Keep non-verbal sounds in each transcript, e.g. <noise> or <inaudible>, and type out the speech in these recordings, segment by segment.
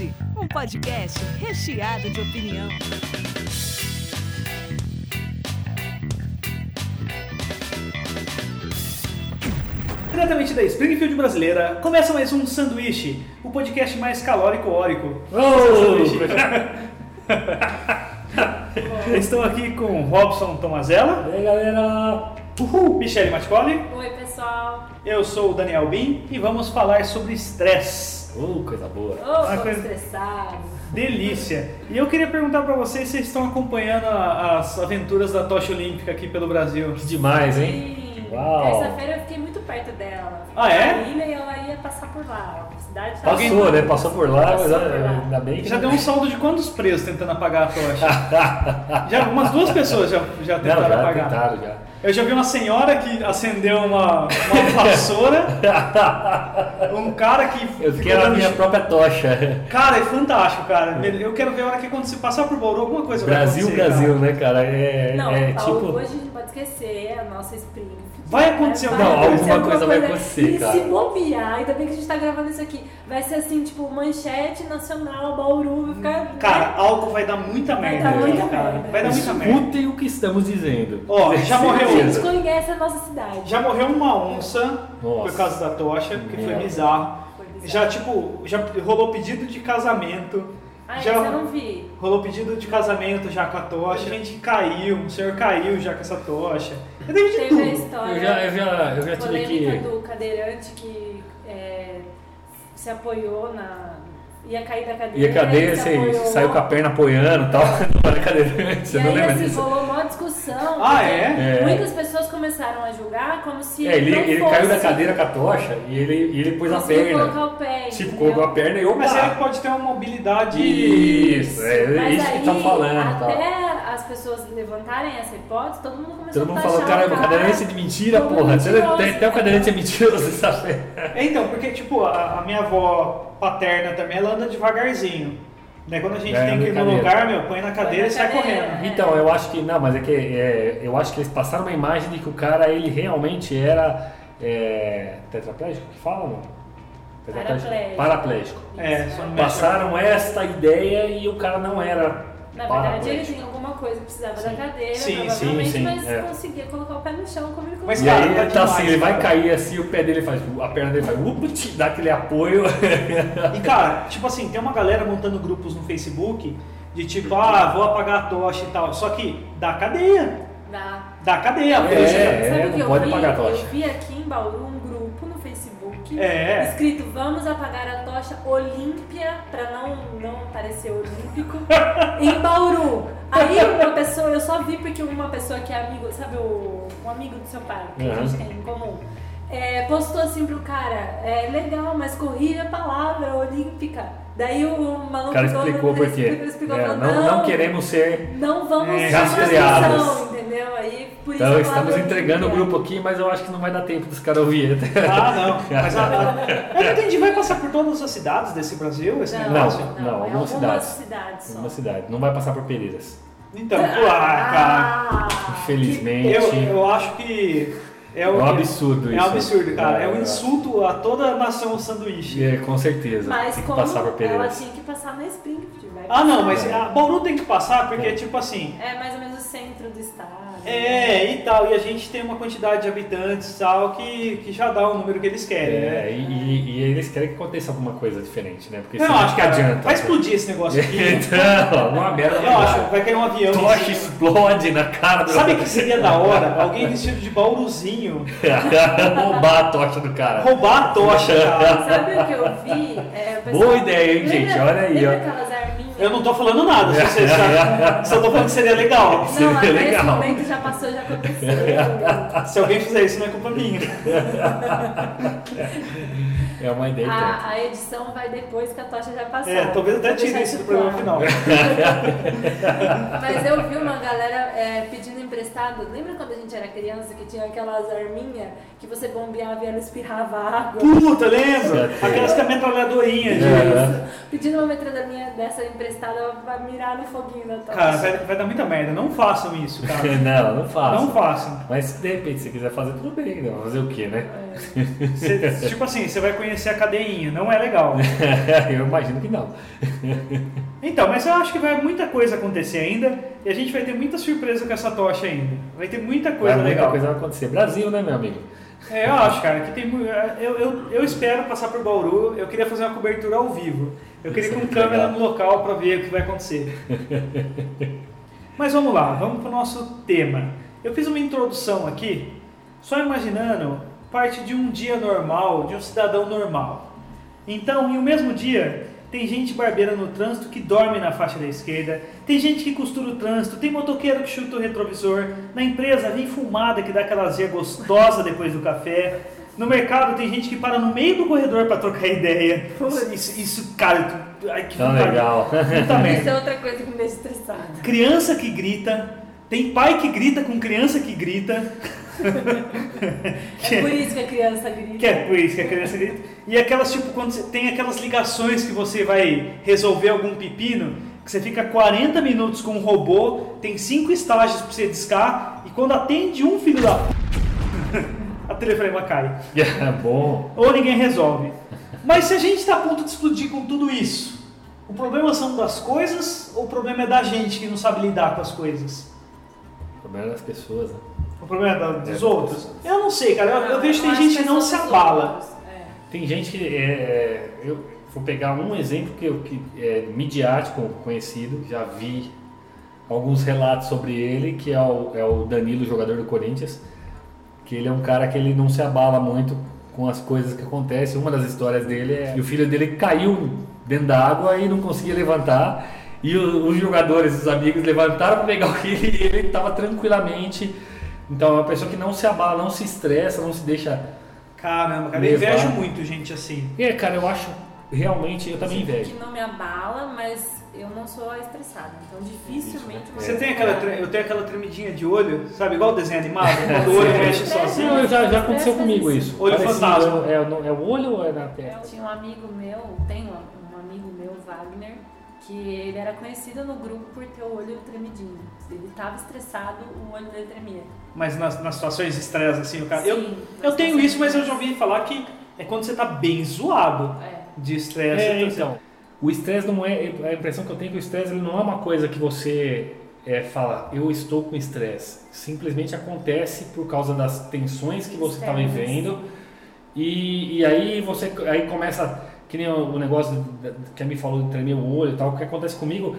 Um podcast recheado de opinião. Diretamente da Springfield brasileira, começa mais um Sanduíche, o podcast mais calórico órico. Sanduíche. <laughs> Estou aqui com Robson Tomazella, E aí galera? Uhul, Michele Maticoli, Oi, pessoal. eu sou o Daniel Bin e vamos falar sobre estresse. Uh, coisa boa. Ah, tô coisa- estressado. Delícia! E eu queria perguntar pra vocês se vocês estão acompanhando a- as aventuras da tocha olímpica aqui pelo Brasil. Que demais, hein? Sim. Uau. Terça-feira eu fiquei muito perto dela. Ah, é? Ilha e ela ia passar por lá. A cidade tá Passou, né? Passou por lá, Passou mas por lá. ainda bem que. Já deu um saldo de quantos presos tentando apagar a tocha? já umas duas pessoas já, já Não, tentaram já apagar. tentaram já. Eu já vi uma senhora que acendeu uma, uma vassoura, <laughs> um cara que Eu quero a minha ch- própria tocha. Cara, é fantástico, cara. Eu quero ver a hora que quando se passar por Bauru, alguma coisa Brasil, vai acontecer. Brasil, cara. né, cara? É, Não, é Paulo, tipo. hoje a gente pode esquecer a nossa Springfield. Vai acontecer Vai alguma acontecer coisa. Não, alguma coisa vai acontecer, E cara. se bobear, ainda bem que a gente tá gravando isso aqui. Vai ser assim, tipo, manchete nacional, Bauru, vai ficar... Cara, álcool vai dar muita Vai merda. dar muita cara. merda. Vai dar muita merda. Escutem o que estamos dizendo. Ó, já a morreu. gente conhece a nossa cidade. Já morreu uma onça por Nossa. causa da tocha, que foi É. bizarro. Foi bizarro. Já, tipo, já rolou pedido de casamento. Ah, já esse eu não vi. rolou pedido de casamento já com a tocha. A gente caiu, o senhor caiu já com essa tocha. Eu teve de Teve a tudo. história... Eu já, eu já, eu já tive polêmica que. do cadeirante que é, se apoiou na. ia cair da cadeira. E a cadeira, você apoiou. saiu com a perna apoiando e tal. <laughs> Não era cadeirante, você não lembra assim, disso? rolou uma discussão. Ah, é? É. Muitas pessoas começaram a julgar como se É, ele, não ele fosse caiu da cadeira com a tocha e ele, e ele pôs a perna. colocar o pé. Tipo, colocou a perna e opa! Mas ele pode ter uma mobilidade. Isso, é Mas isso que aí, estão falando. Tal. As pessoas levantarem essa hipótese, todo mundo começou Todo mundo a falou, taxar cara, o o cadeirante é de mentira, porra. Você- Até, o cadeirante é mentiroso, sabe? É, então, porque, tipo, a, a minha avó paterna também, ela anda devagarzinho. Né? Quando a gente É, tem que ir no cadeira. lugar, meu, põe na cadeira na e sai cadeira. correndo. É. Então, eu acho que. Não, mas é que é, eu acho que eles passaram uma imagem de que o cara ele realmente era é, tetraplégico que fala, não? Paraplégico. Paraplégico. É, não né? Passaram esta ideia e o cara não era. Na verdade, ele tinha alguma coisa precisava Sim. da cadeira, Sim, provavelmente, sim, sim, mas é. conseguia colocar o pé no chão como ele Mas, E conseguia. cara, aí tá ele tá assim, ele vai cara. cair assim, o pé dele faz. A perna dele faz. Up, tch, dá aquele apoio. <laughs> E cara, tipo assim, tem uma galera montando grupos no Facebook de tipo, ah, vou apagar a tocha e tal. Só que dá cadeia. Dá. Dá cadeia. É, é, o que não eu pode vi? apagar a tocha. Eu vi aqui em Bauru um Facebook É. escrito Vamos apagar a tocha Olímpia para não, não parecer olímpico <laughs> em Bauru. Aí uma pessoa, eu só vi porque uma pessoa que é amigo, sabe o um amigo do seu pai, que a Uhum. gente tem em comum. é, postou assim pro cara, é legal, mas corrija a palavra olímpica. Daí o maluco O cara explicou por quê. É, falou, não, não queremos ser. não vamos É, chamar rastreados. entendeu? Aí por isso Então, a estamos entregando o olímpia. grupo aqui, mas eu acho que não vai dar tempo dos caras ouvir. Ah, não. <laughs> Mas a, a, eu não entendi, vai passar por todas as cidades desse Brasil esse Não, negócio? Não, não, é algumas algumas cidades. cidades só. Uma cidade. Não vai passar por Pereiras. Então, ah, cara. Ah, Infelizmente. Eu, eu acho que é, É um absurdo É isso. um absurdo, cara. É um É. insulto a toda a nação sanduíche. É, com certeza. Mas Tem que como passar por ela Pereiras. tinha que passar na Springfield, vai Ah, não, mas a Bauru tem que passar porque, tipo assim, É mais ou menos o centro do estado. é e tal, e a gente tem uma quantidade de habitantes e tal que, que já dá o número que eles querem, né? É, e, e- e eles querem que aconteça alguma coisa diferente, né? Porque Não, senão acho que que adianta. Vai explodir esse negócio aqui. <laughs> Então, alguma merda. Eu vai acho, vai cair um avião. Tocha explode na cara do. Sabe o <laughs> que seria da hora? Alguém vestido de bauruzinho <laughs> Roubar a tocha do cara. roubar a tocha. <laughs> Sabe o que eu vi? É, pessoal- Boa ideia, hein, gente? Lembra- Olha aí, lembra ó. Eu não tô falando nada, se você sabe. <laughs> Só tô falando que seria legal. Não, Seria até esse legal. momento já passou, já aconteceu. Se alguém fizer isso, não é culpa minha. É uma ideia. A, a edição vai depois que a tocha já passou. É, talvez até tire isso do programa final. <laughs> Mas eu vi uma galera é, pedindo emprestado. Lembra quando a gente era criança que tinha aquelas arminhas que você bombeava e ela espirrava água? Puta, lembra? Aquelas com a metralhadorinha. É. Pedindo uma metralhadorinha dessa emprestada pra mirar no foguinho da tocha. Cara, vai, vai dar muita merda. Não façam isso, cara. <laughs> não, não faço. Não façam. Mas de repente, se quiser fazer, tudo bem. Né? Fazer o quê, né? Você- <laughs> tipo assim, você vai conhecer a cadeinha. Não é legal. <laughs> eu imagino que não. Então, mas eu acho que vai muita coisa acontecer ainda. E a gente vai ter muita surpresa com essa tocha ainda. Vai ter muita coisa Vai, muita legal. coisa vai acontecer. Brasil, né, meu amigo? É, eu acho, cara, que tem mu- eu, eu, eu espero passar por Bauru. Eu queria fazer uma cobertura ao vivo. Eu queria é com muito câmera legal. no local para ver o que vai acontecer. Mas vamos lá, vamos para o nosso tema. Eu fiz uma introdução aqui, só imaginando parte de um dia normal, de um cidadão normal. Então, em um mesmo dia, tem gente barbeira no trânsito que dorme na faixa da esquerda, tem gente que costura o trânsito, tem motoqueiro que chuta o retrovisor, na empresa vem fumada que dá aquela azia gostosa depois do café, no mercado tem gente que para no meio do corredor para trocar <laughs> ideia. Isso, isso cara, ai, que Tão legal. Puta <laughs> merda. Isso é outra coisa que me deixa estressada. Criança que grita, tem pai que grita com criança que grita. <laughs> É por isso que a criança grita. Que é por isso que a criança grita. E aquelas, tipo, quando você tem aquelas ligações que você vai resolver algum pepino, que você fica 40 minutos com um robô, tem cinco estágios pra você discar, e quando atende um filho da p... <laughs> a telefonema cai. <laughs> É bom. Ou ninguém resolve. Mas se a gente está a ponto de explodir com tudo isso, o problema são das coisas ou o problema é da gente que não sabe lidar com as coisas? O problema é das pessoas, né? O problema é da- dos É. outros? Eu não sei, cara. Eu, eu vejo que tem gente que não se abala. É. Tem gente que. É, eu vou pegar um exemplo que, eu, que é midiático, conhecido, já vi alguns relatos sobre ele, que é o, é o Danilo, jogador do Corinthians, que ele é um cara que ele não se abala muito com as coisas que acontecem. Uma das histórias dele é que o filho dele caiu dentro da água e não conseguia levantar. E o- os jogadores, os amigos, levantaram para pegar <laughs> o filho e ele estava tranquilamente. Então é uma pessoa que não se abala, não se estressa, não se deixa Caramba, cara. Eu invejo muito gente assim. é, cara, eu acho realmente, eu também invejo. Que não me abala, mas eu não sou estressada. Então dificilmente. eu Você É. tem aquela, eu tenho aquela tremidinha de olho, sabe? Igual desenho animado, <laughs> quando o olho Sim. mexe sozinho. Não, já, já aconteceu comigo isso. Olho Parecido, fantasma. É, no- é o olho ou é na Eu testa? tinha um amigo meu, tem um, um amigo meu, Wagner, que ele era conhecido no grupo por ter o olho tremidinho. Ele estava estressado, o olho dele tremia. Mas nas, nas situações de estresse, assim, o cara. Eu, Sim, eu nas tenho isso, mas eu já ouvi falar que é quando você tá bem zoado É. de estresse. É, então, então. O estresse não é. A impressão que eu tenho é que o estresse não é uma coisa que você é, fala, eu estou com estresse. Simplesmente acontece por causa das tensões que você está Externas. vivendo. E, e aí você aí começa, que nem o, negócio que a me falou de tremer o olho e tal, o que acontece comigo.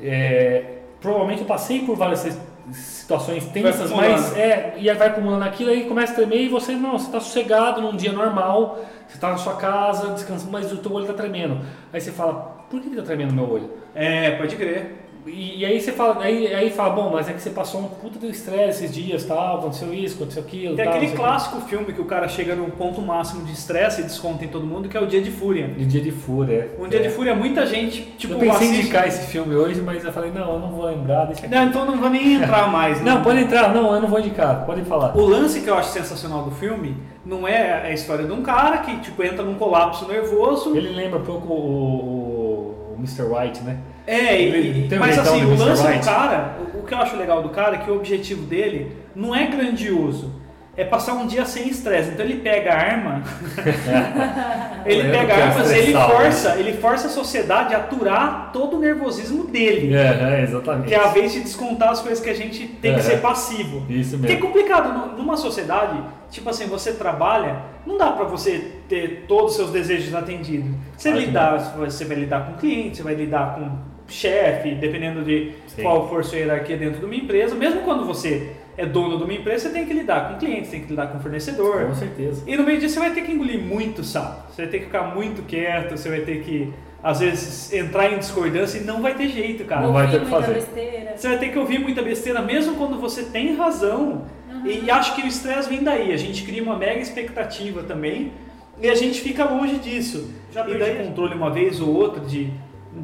é, provavelmente eu passei por várias si- situações tensas, mas é, e aí vai acumulando aquilo, aí começa a tremer e você, não, você está sossegado num dia normal, você está na sua casa, descansando, mas o teu olho está tremendo. Aí você fala, por que está tremendo meu olho? É, pode crer. E, e aí você fala, aí, aí fala, bom, mas é que você passou um puta de estresse esses dias, tal, aconteceu isso, aconteceu aquilo, Tem tal, aquele o clássico filme que o cara chega num ponto máximo de estresse e desconta em todo mundo, que é o Dia de Fúria. De dia de fúria, é. Um Dia É. de Fúria, muita gente, tipo, eu pensei em indicar esse filme hoje, mas eu falei, não, eu não vou lembrar, deixa aqui. Não, então não vou nem entrar mais. né? Não, pode entrar, não, eu não vou indicar, pode falar. O lance que eu acho sensacional do filme não é a história de um cara que tipo entra num colapso nervoso. Ele lembra pouco o, o, o Mr. White, né? É, e- mas assim, o lance do cara, o, que eu acho legal do cara é que o objetivo dele não é grandioso. É passar um dia sem estresse. Então ele pega a arma, <laughs> ele pega que armas, ele estressado, força, ele força a sociedade a aturar todo o nervosismo dele. É, é, exatamente. Que é a vez de descontar as coisas que a gente tem que É. ser passivo. Isso Porque é mesmo. complicado, nu- numa sociedade, tipo assim, você trabalha, não dá pra você ter todos os seus desejos atendidos. Você que lidar, você vai lidar com cliente, você vai lidar com chefe, dependendo de Sim. qual for sua hierarquia dentro de uma empresa. Mesmo quando você é dono de uma empresa, você tem que lidar com clientes, tem que lidar com fornecedor. Com certeza. E no meio disso você vai ter que engolir muito sapo. Você vai ter que ficar muito quieto, você vai ter que, às vezes, entrar em discordância e não vai ter jeito, cara. Não vai ter o que muita fazer. besteira. Você vai ter que ouvir muita besteira, mesmo quando você tem razão. E acho que o estresse vem daí. A gente cria uma mega expectativa também e a gente fica longe disso. Já e daí controle uma vez ou outra de,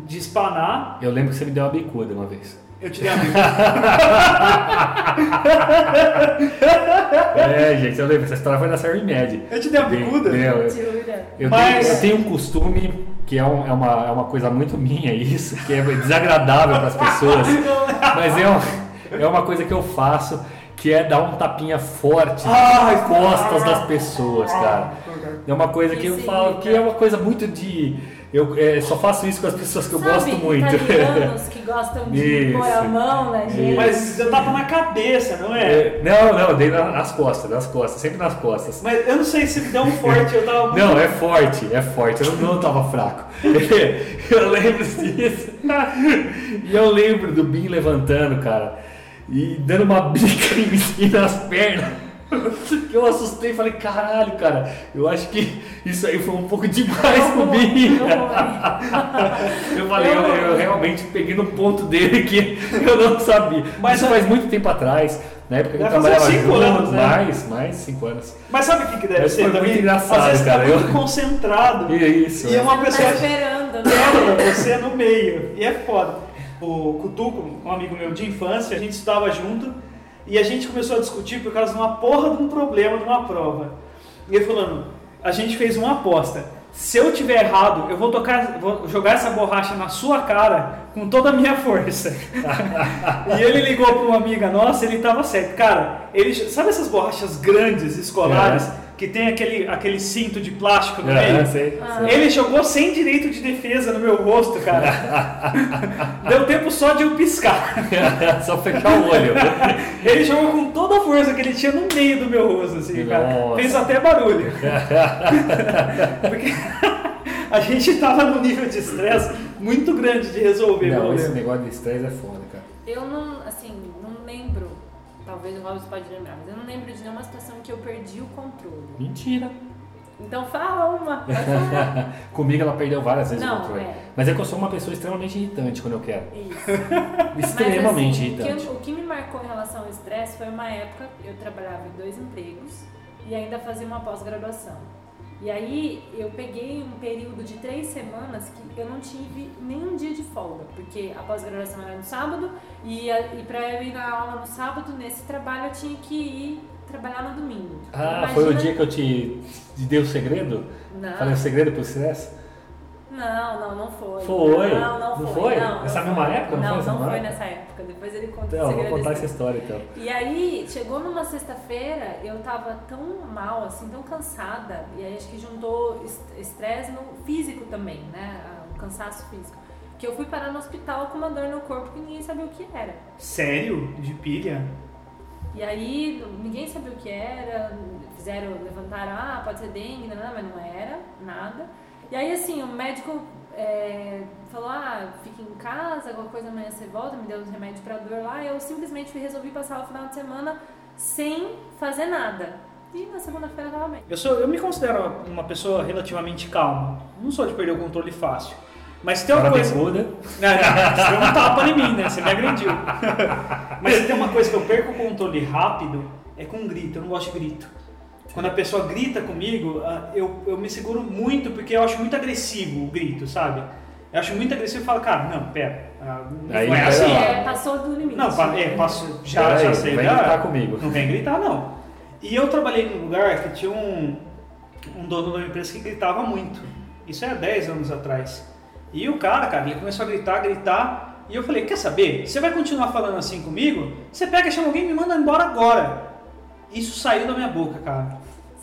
de espanar. Eu lembro que você me deu uma bicuda uma vez. Eu te dei amigo. <laughs> É, gente, eu lembro, essa história foi na série média. Eu te dei uma bicuda? Meu, eu, eu Mas- tenho, eu tenho um costume que é, um- é uma, é uma coisa muito minha isso, que é desagradável para as pessoas, <laughs> mas é, um- é uma coisa que eu faço, que é dar um tapinha forte Ai, nas costas das pessoas, cara. É uma coisa que eu falo que é uma coisa muito de. Eu é, só faço isso com as pessoas que eu Sabe, gosto muito. italianos que gostam de Isso. <laughs> pôr a mão na gente. Mas eu tapa na cabeça, não é? É, não, não, dei na- nas costas, nas costas, sempre nas costas. Mas eu não sei se deu um forte, eu tava. <laughs> Não, é forte, é forte. Eu não, não tava fraco. <laughs> Eu lembro disso. E eu lembro do Bin levantando, cara, e dando uma bica em mim nas pernas. <laughs> Eu assustei e falei, caralho, cara, eu acho que isso aí foi um pouco demais Bin. <laughs> Eu falei, eu, eu realmente peguei no ponto dele que eu não sabia. Mas isso faz muito tempo atrás, na época que eu trabalhava cinco junto, anos, né? mais, mais cinco anos. Mas sabe o que, que deve Mas ser foi também? muito engraçado, Às vezes cara, tá eu- muito concentrado. <laughs> E isso. E é uma pessoa tá esperando, né? você no meio. E é foda. O Cutuco, um amigo meu de infância, a gente estudava junto e a gente começou a discutir por causa de uma porra de um problema de uma prova. E ele falando, a gente fez uma aposta. Se eu tiver errado, eu vou, tocar, vou jogar essa borracha na sua cara com toda a minha força. <laughs> e ele ligou para uma amiga nossa, ele tava certo. Cara, ele, sabe essas borrachas grandes, escolares, É. que tem aquele, aquele cinto de plástico no É, meio? sei, Ah. sei. Ele jogou sem direito de defesa no meu rosto, cara. <laughs> Deu tempo só de eu piscar. <laughs> Só fechar o olho. <laughs> Ele jogou com toda a força que ele tinha no meio do meu rosto, assim, cara. Nossa. Fez até barulho. Porque a gente tava num nível de estresse muito grande de resolver o Não, esse negócio de estresse é foda, cara. Eu não, assim. Talvez o Robson pode lembrar, mas eu não lembro de nenhuma situação que eu perdi o controle. Mentira. Então fala uma. <laughs> Comigo ela perdeu várias vezes Não, o controle. é. Mas é que eu sou uma pessoa extremamente irritante quando eu quero. Isso. <laughs> Extremamente assim, irritante. O que, o que me marcou em relação ao estresse foi uma época eu trabalhava em dois empregos e ainda fazia uma pós-graduação. E aí eu peguei um período de três semanas que eu não tive nenhum dia de folga, porque a pós-graduação era no sábado e, a- e para eu ir na aula no sábado, nesse trabalho eu tinha que ir trabalhar no domingo. Ah, Imagina- foi o dia que eu te, te dei o segredo? Não. Falei o segredo pro estresse? Não, não, não foi. Foi? Não, não, Não foi. foi? Não, Nessa não mesma foi. época? Não Não, foi nessa não foi época? nessa época. Depois ele conta o Então, eu vou segredo contar essa história então. E aí, chegou numa sexta-feira, eu tava tão mal, assim, tão cansada, e aí acho que juntou est- estresse no físico também, né? Ah, O cansaço físico. Que eu fui parar no hospital com uma dor no corpo que ninguém sabia o que era. Sério? De pilha? E aí, ninguém sabia o que era, fizeram, levantaram, ah, pode ser dengue, não, não, mas não era, nada. E aí, assim, o médico é, falou, ah, fica em casa, alguma coisa amanhã você volta, me deu os remédios pra dor lá, eu simplesmente resolvi passar o final de semana sem fazer nada. E na segunda-feira tava bem. Eu, sou, eu me considero uma pessoa relativamente calma. Não sou de perder o controle fácil. Mas tem uma Cara coisa... Não, não, <laughs> você deu um tapa em mim, né? Você me agrediu. <laughs> Mas se tem uma coisa que eu perco o controle rápido, é com grito. Eu não gosto de grito. Quando a pessoa grita comigo, ah, eu, eu me seguro muito porque eu acho muito agressivo o grito, sabe? Eu acho muito agressivo e falo, cara, não, pera. ah, Não Aí, é assim. É, passou do limite. Não, é, passo, já, Pera já aí, sei. vem já- gritar comigo. Não vem gritar, não. E eu trabalhei num lugar que tinha um, um dono de uma empresa que gritava muito. Isso é há 10 anos atrás. E o cara, cara, ele começou a gritar, gritar. E eu falei, quer saber? Você vai continuar falando assim comigo? Você pega, chama alguém e me manda embora agora. Isso saiu da minha boca, cara.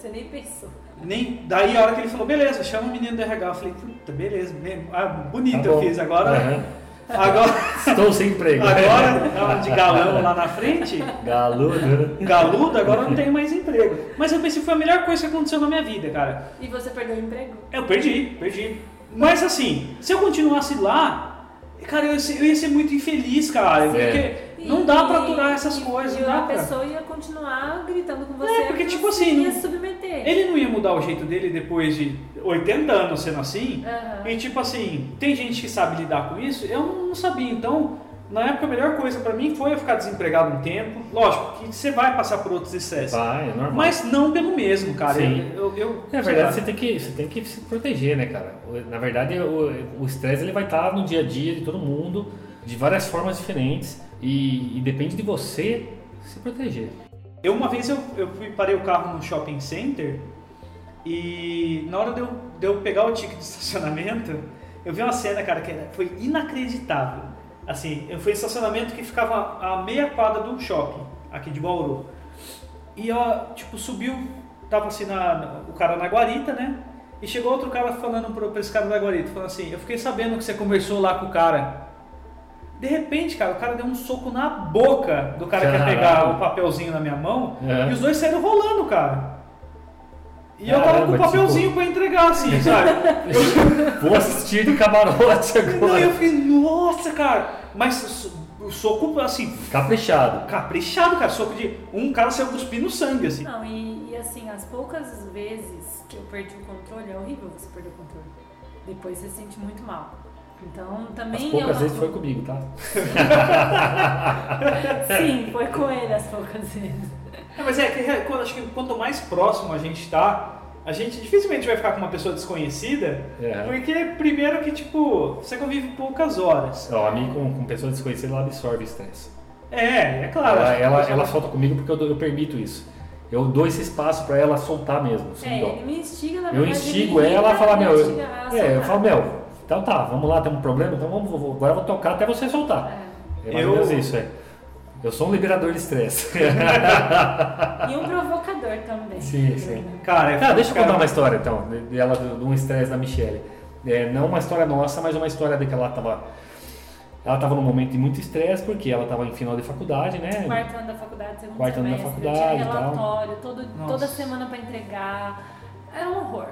Você nem pensou. Nem, daí a hora que ele falou, beleza, chama o menino do RH. Eu falei, puta, beleza, bem- ah, bonito Tá eu fiz. Agora, Aham. agora, Estou sem emprego. agora, de galão lá na frente, Galudo. galudo, agora eu não tenho mais emprego. Mas eu pensei, foi a melhor coisa que aconteceu na minha vida, cara. E você perdeu o emprego? Eu perdi, perdi. Mas assim, se eu continuasse lá, cara, eu ia ser, eu ia ser muito infeliz, cara. Porque não dá pra aturar essas e, coisas, E não dá a pra. pessoa ia continuar gritando com você. É, porque, você tipo assim, ia submeter. Ele não ia mudar o jeito dele depois de 80 anos sendo assim. Aham. E tipo assim, tem gente que sabe lidar com isso, eu não sabia. Então, na época, a melhor coisa pra mim foi eu ficar desempregado um tempo. Lógico que você vai passar por outros estresses. Vai, é normal. Mas não pelo mesmo, cara. Sim. Eu, eu, eu- Na verdade, você tem, que, você tem que se proteger, né, cara? Na verdade, o o estresse ele vai estar no dia a dia de todo mundo, de várias formas diferentes, e, e depende de você se proteger. Eu uma vez eu, eu fui parei o carro no shopping center e na hora de eu, de eu pegar o ticket de <laughs> estacionamento, Eu vi uma cena, cara, que foi inacreditável. Assim, eu fui em estacionamento que ficava a meia quadra do shopping, aqui de Bauru. E ó, tipo, subiu, tava assim, na, o cara na guarita, né? E chegou outro cara falando pro, pra esse cara da guarita, falando assim, eu fiquei sabendo que você conversou lá com o cara. De repente, cara, o cara deu um soco na boca do cara que ia pegar Caralho. o papelzinho na minha mão É. e os dois saíram rolando, cara. E eu tava com o Caramba, papelzinho pra entregar, assim, sabe? <laughs> Vou assistir de camarote Não, agora. eu fiquei, nossa, cara. Mas o soco, assim, Caprichado. caprichado, cara. Soco de. Um cara saiu cuspindo sangue, assim. Não, e, e assim, as poucas vezes que eu perdi o controle, é horrível você perder o controle. Depois você se sente muito mal. Então As também poucas eu. vezes foi comigo, tá? <laughs> Sim, foi com ele as poucas vezes. Não, mas é que é, quando- acho que quanto mais próximo a gente tá, a gente dificilmente vai ficar com uma pessoa desconhecida. É. Porque, primeiro, que, tipo, você convive poucas horas. Ó, a mim com, com pessoas desconhecidas, ela absorve estresse. É, é claro. ela, ela, pessoa- ela solta comigo porque eu, eu permito isso. Eu dou esse espaço pra ela soltar mesmo, sem É, ele me instiga na Eu instigo ela a falar, meu, eu, é, eu falo, meu, então tá, vamos lá, tem um problema, então vamos, vou- agora eu vou tocar até você soltar. É. É mais Eu- ou menos isso, é. Eu sou um liberador de estresse. E um provocador também. Sim, sim. Cara, Cara, deixa eu cara- contar uma história então, de- dela, de um estresse da Michelle. É, não uma história nossa, mas uma história de que ela tava. Ela tava num momento de muito estresse, porque ela tava em final de faculdade, né? Quarto ano da faculdade, segundo Quarto ano da semestre, faculdade tinha relatório, todo, toda semana pra entregar. Era um horror.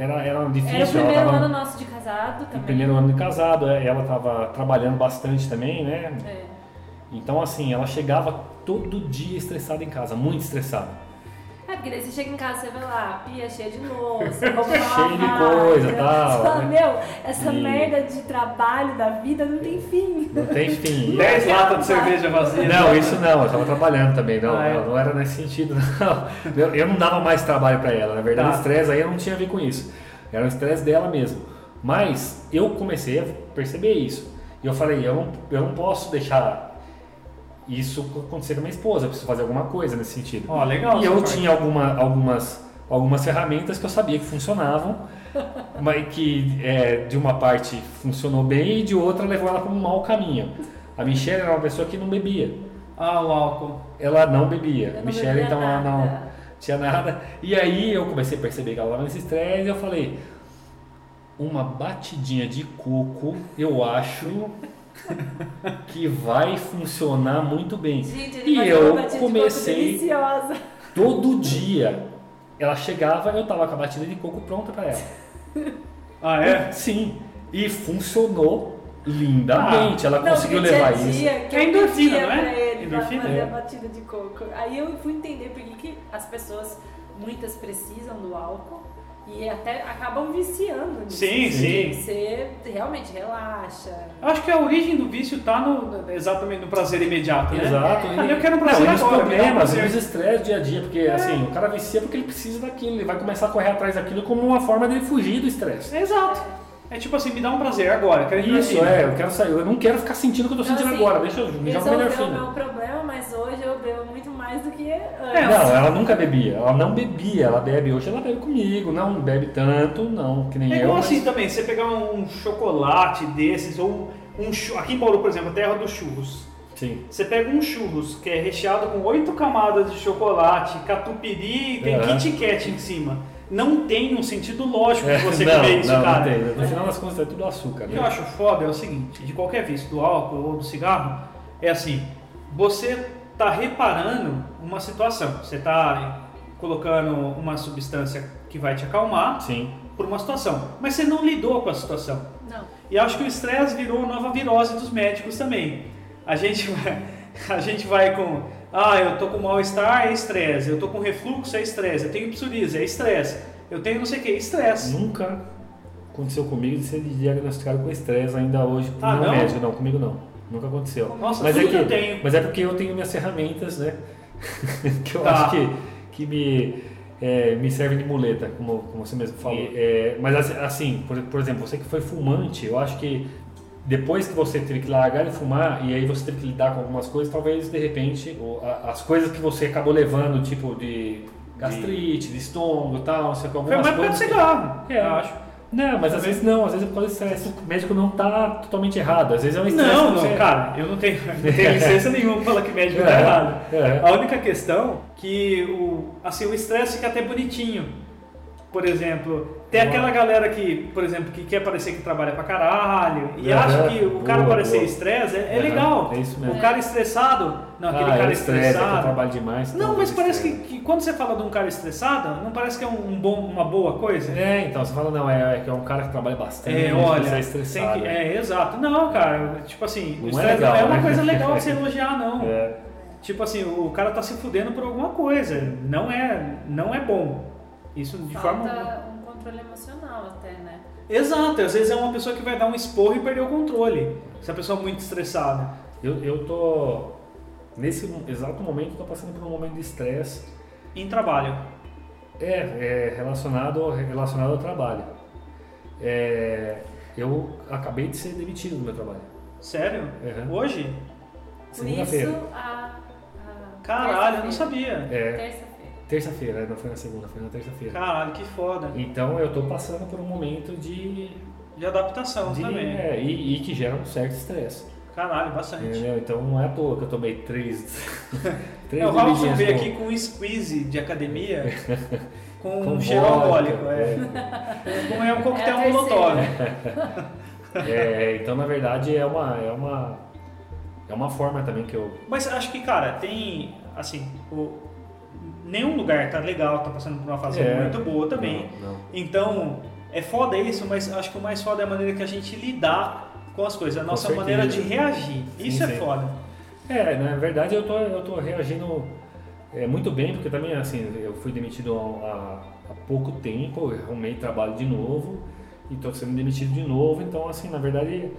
Era, era Era o difícil, primeiro tava ano nosso de casado também. primeiro ano de casado, é, ela tava trabalhando bastante também, né? É. Então assim, ela chegava todo dia estressada em casa, muito estressada. É, daí você chega em casa, você vê lá, pia cheia de <laughs> louça, roupa Cheio de coisa, tal, Você fala, né? meu, essa E- merda de trabalho da vida não tem fim. Não tem fim. <laughs> E- 10 latas de cerveja vazia. Não, isso não, eu tava trabalhando também, não, Ah, é? não, não era nesse sentido, <laughs> não. Eu, eu não dava mais trabalho pra ela, na verdade Tá. o estresse aí não tinha a ver com isso, era o estresse dela mesmo. Mas eu comecei a perceber isso. E eu falei, eu não, eu não posso deixar isso acontecer com a minha esposa, eu preciso fazer alguma coisa nesse sentido. Ó, legal. E eu parte. tinha alguma, algumas, algumas ferramentas que eu sabia que funcionavam, <laughs> mas que é, de uma parte funcionou bem e de outra levou ela para um mau caminho. A Michelle era uma pessoa que não bebia. Ah, o álcool. Ela não bebia. Não Michelle, bebia então, ela não nada. tinha nada. E aí eu comecei a perceber que ela estava nesse estresse e eu falei, uma batidinha de coco, eu acho <laughs> que vai funcionar muito bem. Gente, ele E eu comecei todo dia. Ela chegava, eu tava com a batida de coco pronta para ela. <laughs> Ah, é? Sim. E funcionou lindamente. ela Não, conseguiu levar tinha isso. dia que É endorfina, não é? ele Endorfina? fazer É. a batida de coco. Aí eu fui entender por que que as pessoas, muitas precisam do álcool e até acabam viciando nisso. Sim, sim. Você realmente relaxa. Eu acho que a origem do vício tá no, exatamente no prazer imediato, né? Exato. É. Eu quero um prazer não, e os agora, um problemas, prazer. os estresses dia a dia, porque assim, o cara vicia porque ele precisa daquilo, ele vai começar a correr atrás daquilo como uma forma de fugir do estresse. Exato. É tipo assim, me dá um prazer agora, quero Isso, é, eu quero sair, eu não quero ficar sentindo o que eu tô Então, sentindo assim, agora, deixa eu me jogar melhor Resolveu o fina. meu problema, mas hoje eu bebo muito mais do que antes. É, Não, ela nunca bebia, ela não bebia, ela bebe, hoje ela bebe comigo, não bebe tanto, não, que nem É eu. igual mas- assim também, você pegar um chocolate desses, ou um aqui em Paulo, por exemplo, a terra dos churros. Sim. Você pega um churros que é recheado com oito camadas de chocolate, catupiry e tem Aham. Kit Kat em cima. Não tem um sentido lógico de É, você <laughs> não, comer isso, não, cara. não tem. No final das contas é tudo açúcar, O que né? eu acho foda é o seguinte, de qualquer vício, do álcool ou do cigarro, é assim, você tá reparando uma situação, você tá colocando uma substância que vai te acalmar Sim. por uma situação, mas você não lidou com a situação. Não. E acho que o estresse virou a nova virose dos médicos também. A gente <laughs> vai, a gente vai com, ah, eu tô com mal-estar, é estresse, eu tô com refluxo, é estresse, eu tenho psoríase, é estresse, eu tenho não sei o que, é estresse. Nunca aconteceu comigo de ser diagnosticado com estresse ainda hoje por Ah, um não? médico, não, comigo não. Nunca aconteceu. Nossa, mas tudo é que eu tenho. Mas é porque eu tenho minhas ferramentas, né? <laughs> que eu Tá. acho que, que me, é, me servem de muleta, como, como você mesmo falou. É, mas assim, assim, por, por exemplo, você que foi fumante, eu acho que depois que você teve que largar de fumar e aí você teve que lidar com algumas coisas, talvez de repente as coisas que você acabou levando, tipo de gastrite, de estômago e tal, não sei o que, Foi algumas uma época de coisas. que- cigarro, É. eu acho. Não, mas às vezes não, às vezes pode ser, o médico não tá totalmente errado, às vezes é um estresse. Não, não, cara, eu não tenho, não tenho <laughs> licença nenhuma pra falar que médico tá É, errado. é. A única questão que o, assim, o estresse fica até bonitinho. Por exemplo, tem aquela galera que, por exemplo, que quer parecer que trabalha pra caralho e Aham, acha que o cara boa, parecer estresse é, é Aham, legal. é isso mesmo. O cara estressado, não, aquele ah, cara é estresse, é eu estressado. trabalho demais. Não, então mas eu parece que, que quando você fala de um cara estressado, não parece que é um, um bom, uma boa coisa? É, então, você fala, não, é, é que é um cara que trabalha bastante, É, você olha, é estressado. que, é, exato. Não, cara, tipo assim, Não o é estresse legal, não é uma né? coisa legal de se <laughs> elogiar, não. É. Tipo assim, o cara tá se fudendo por alguma coisa. Não é, não é bom. Isso de forma. Falta um controle emocional até, né? Exato, às vezes é uma pessoa que vai dar um esporro e perder o controle. Se a pessoa é muito estressada. Eu, eu tô, nesse exato momento, tô passando por um momento de estresse, Em trabalho. é, é relacionado, relacionado ao trabalho. É, eu acabei de ser demitido do meu trabalho. Sério? Uhum. Hoje? Por Segunda-feira. isso, a. a Caralho, eu não sabia. É, Terça-feira. não foi na segunda, foi na terça-feira. Caralho, que foda. Então eu tô passando por um momento de. De adaptação de também. é, e, e que gera um certo estresse. Caralho, bastante. Entendeu? Então não é à toa que eu tomei três. <laughs> três É, o veio com- aqui com um squeeze de academia <laughs> com, com um cheiro vodka, alcoólico. É. é. <laughs> Como é um coquetel É molotov. É, então, na verdade, é uma, é uma, é uma forma também que eu. Mas acho que, cara, tem. Assim, o, nenhum lugar tá legal, tá passando por uma fase É. muito boa também. Não, não. Então, é foda isso, mas acho que o mais foda é a maneira que a gente lidar com as coisas, a nossa certeza. maneira de reagir. Sim, Isso é sim. foda. É, na verdade, eu tô, eu tô reagindo é, muito bem, porque também, assim, eu fui demitido há, há pouco tempo, eu arrumei trabalho de novo e tô sendo demitido de novo. Então, assim, na verdade,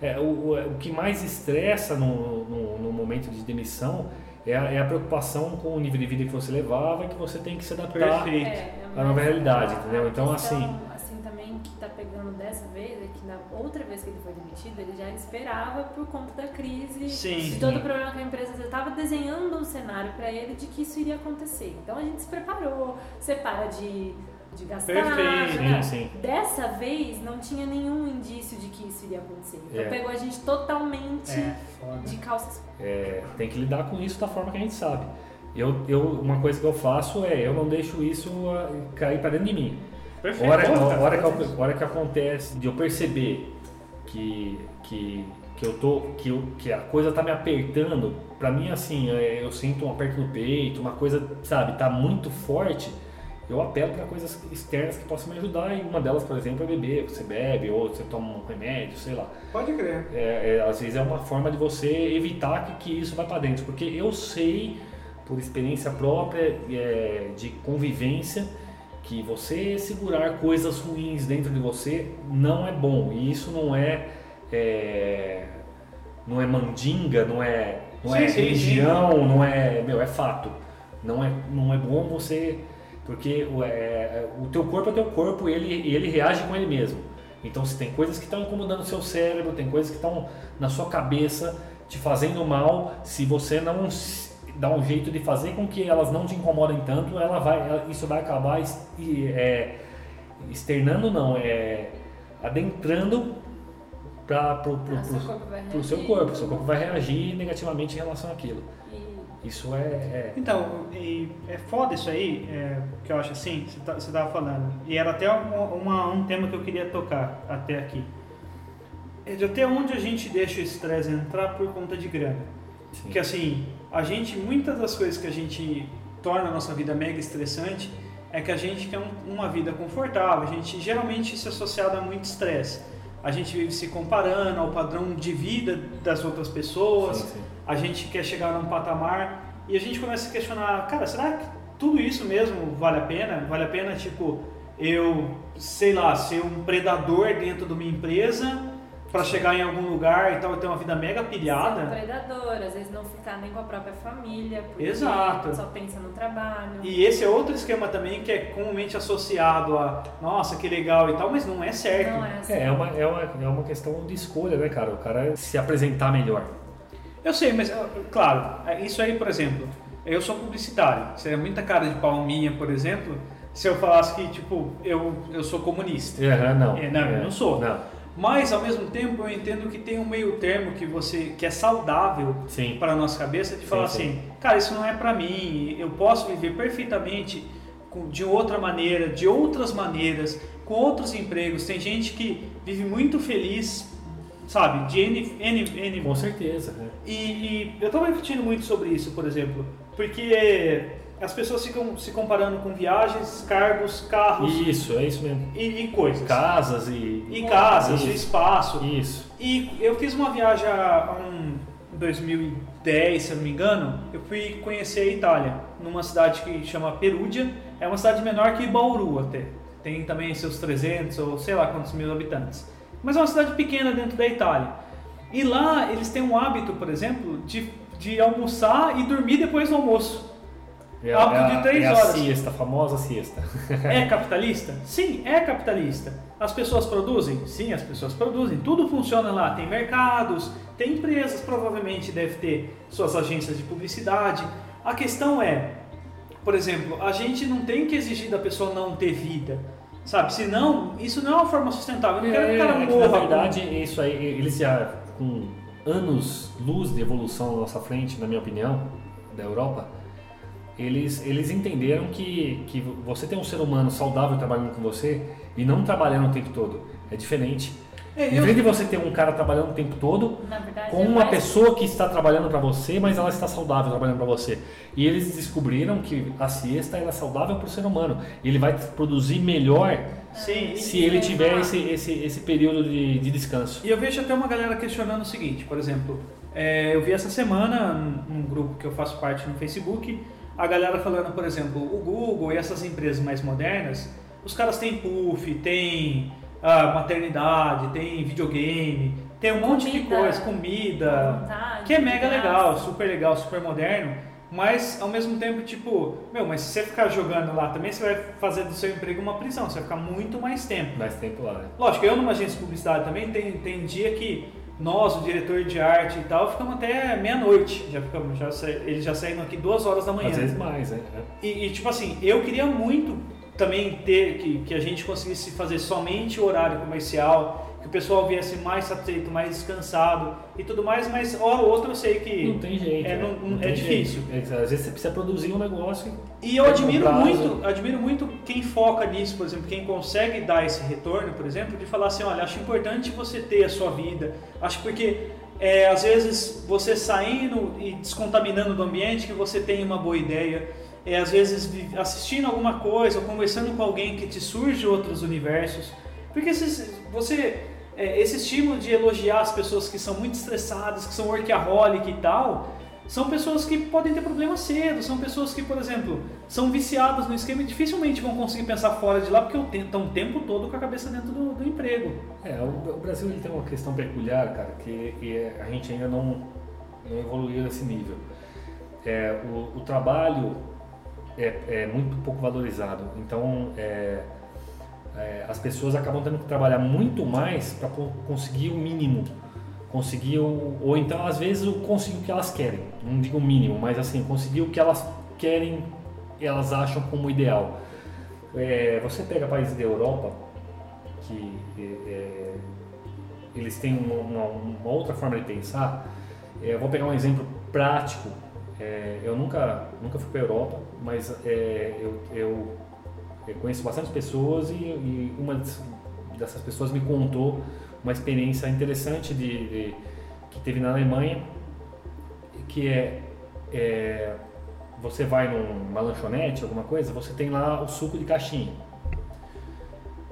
é, o, o, o que mais estressa no, no, no momento de demissão é a, é a preocupação com o nível de vida que você levava e que você tem que se adaptar. Perfeito. É, A nova realidade, a- entendeu? a Então, questão, assim- assim também que tá pegando dessa vez é que na outra vez que ele foi demitido, ele já esperava por conta da crise, Sim. de todo o problema com a empresa, ele estava desenhando um cenário para ele de que isso iria acontecer. Então a gente se preparou, você para de, de gastar. Perfeito. né? Sim, sim. Dessa vez não tinha nenhum indício de que isso iria acontecer. Então É. pegou a gente totalmente É, de calças. É, tem que lidar com isso da forma que a gente sabe. Eu, eu, uma coisa que eu faço é eu não deixo isso ah, cair para dentro de mim. Perfeito. Hora, Pô, a cara, hora, que, hora que acontece de eu perceber que, que, que eu tô que, eu- que a coisa tá me apertando, pra mim assim, é, eu sinto um aperto no peito, uma coisa, sabe, tá muito forte, eu apelo para coisas externas que possam me ajudar e uma delas, por exemplo, é beber, você bebe ou você toma um remédio, sei lá. Pode crer. É, é, às vezes é uma forma de você evitar que, que isso vá para dentro, porque eu sei, por experiência própria é, de convivência, que você segurar coisas ruins dentro de você não é bom. E isso não é, é, não é mandinga, não é, não Sim, é sim, religião, não é, meu, é fato. Não é, não é bom você, porque o, é, o teu corpo é teu corpo, ele ele reage com ele mesmo. Então, se tem coisas que estão incomodando o seu cérebro, tem coisas que estão na sua cabeça te fazendo mal, se você não dá um jeito de fazer com que elas não te incomodem tanto, ela vai, ela- isso vai acabar e, é, externando, não, é adentrando para o Ah, seu corpo. Seu corpo vai reagir negativamente em relação àquilo. Isso é, é Então, é foda isso aí, é, que eu acho assim, você tá- você tava falando. E era até uma, uma- um tema que eu queria tocar até aqui. É de até onde a gente deixa o estresse entrar por conta de grana. sim. Porque assim, a gente, muitas das coisas que a gente torna a nossa vida mega estressante é que a gente quer um- uma vida confortável. A gente geralmente isso é associado a muito estresse. A gente vive se comparando ao padrão de vida das outras pessoas. Sim, sim. A gente quer chegar num patamar e a gente começa a questionar, cara, será que tudo isso mesmo vale a pena? Vale a pena, tipo, eu, sei lá, ser um predador dentro de uma empresa para chegar em algum lugar e tal e ter uma vida mega Ser pilhada? predador, às vezes não ficar nem com a própria família, porque Exato. só pensa no trabalho. E esse é outro esquema também que é comumente associado a, nossa, que legal e tal, mas não é certo. Não é assim. É, é uma, é, uma, é uma questão de escolha, né, cara? O cara se apresentar melhor. Eu sei, mas ah, claro, é, isso aí, por exemplo, eu sou publicitário, seria muita cara de palminha, por exemplo, se eu falasse que, tipo, eu, eu sou comunista. Aham, não. É, não, eu não sou. Não. Mas, ao mesmo tempo, eu entendo que tem um meio termo que você que é saudável para a nossa cabeça de falar sim. assim, cara, isso não é para mim, eu posso viver perfeitamente de outra maneira, de outras maneiras, com outros empregos. Tem gente que vive muito feliz, sabe, de N, N, N Com certeza. né? e, e eu estava refletindo muito sobre isso, por exemplo, porque as pessoas ficam se comparando com viagens, cargos, carros Isso, é isso mesmo. e, e coisas. Casas e. E casas, Isso. e espaço. Isso. E eu fiz uma viagem há um, em 2010, se eu não me engano. Eu fui conhecer a Itália, numa cidade que chama Perugia. É uma cidade menor que Bauru até. Tem também seus 300 ou sei lá quantos mil habitantes. Mas é uma cidade pequena dentro da Itália. E lá eles têm um hábito, por exemplo, de, de almoçar e dormir depois do almoço. É, Papo é a- de três é horas. a siesta, a famosa siesta. É <laughs> capitalista? Sim, é capitalista. As pessoas produzem? Sim, as pessoas produzem. Tudo funciona lá. Tem mercados, tem empresas, provavelmente deve ter suas agências de publicidade. A questão é, por exemplo, a gente não tem que exigir da pessoa não ter vida. Sabe? Senão, isso não é uma forma sustentável. Eu não quero que o cara É, morra. na verdade, isso aí, eles já, com anos luz de evolução na nossa frente, na minha opinião, da Europa, eles, eles entenderam que, que você tem um ser humano saudável trabalhando com você e não trabalhando o tempo todo. É diferente. É, Em eu- vez de você ter um cara trabalhando o tempo todo, verdade, com uma pessoa que está trabalhando para você, mas ela está saudável trabalhando para você. E eles descobriram que a siesta ela é saudável para o ser humano. E ele vai produzir melhor Sim, se ele tiver esse, esse, esse período de, de descanso. E eu vejo até uma galera questionando o seguinte, por exemplo, é, eu vi essa semana num grupo que eu faço parte no Facebook, a galera falando, por exemplo, o Google e essas empresas mais modernas, os caras têm puff, tem ah, maternidade, tem videogame, tem um monte de Comida. coisa, comida, Vontade, que é mega graça. legal, super legal, super moderno, mas ao mesmo tempo, tipo, meu, mas se você ficar jogando lá também, você vai fazer do seu emprego uma prisão, você vai ficar muito mais tempo. Mais tempo lá, né? Lógico, eu numa agência de publicidade também tem, tem dia que nós, o diretor de arte e tal, ficamos até meia-noite. Já ficamos, já sa- eles já saíram aqui duas horas da manhã. Às vezes mais, né? E, e, tipo assim, eu queria muito também ter que, que a gente conseguisse fazer somente o horário comercial, que o pessoal viesse mais satisfeito, mais descansado e tudo mais, mas hora ou outra eu sei que. Não tem jeito. É, não- não- é difícil. jeito. É, Às vezes você precisa produzir um negócio. E eu admiro prazo. muito, admiro muito quem foca nisso, por exemplo, quem consegue dar esse retorno, por exemplo, de falar assim, olha, acho importante você ter a sua vida. Acho porque é, às vezes você saindo e descontaminando do ambiente que você tem uma boa ideia. É, às vezes assistindo alguma coisa ou conversando com alguém que te surge outros universos. Porque esses- você é, esse estímulo de elogiar as pessoas que são muito estressadas, que são workaholic e tal, são pessoas que podem ter problemas cedo, são pessoas que, por exemplo, são viciadas no esquema e dificilmente vão conseguir pensar fora de lá porque estão o tempo todo com a cabeça dentro do, do emprego. É, o, o Brasil tem uma questão peculiar, cara, que, que é- a gente ainda não, não evoluiu nesse nível. É, o, o trabalho é, é muito pouco valorizado. Então, é, é, as pessoas acabam tendo que trabalhar muito mais para conseguir o mínimo. Conseguir o, ou então, às vezes, o- conseguir o que elas querem. Não digo o mínimo, mas assim, conseguir o que elas querem, elas acham como ideal. É, você pega países da Europa que é, é, eles têm uma, uma- uma outra forma de pensar. É, eu vou pegar um exemplo prático. Eu nunca, nunca fui para a Europa, mas eu, eu, conheço bastante pessoas e, e uma des- dessas pessoas me contou uma experiência interessante de, de- que teve na Alemanha, que é, é você vai numa lanchonete, alguma coisa, você tem lá o suco de caixinha.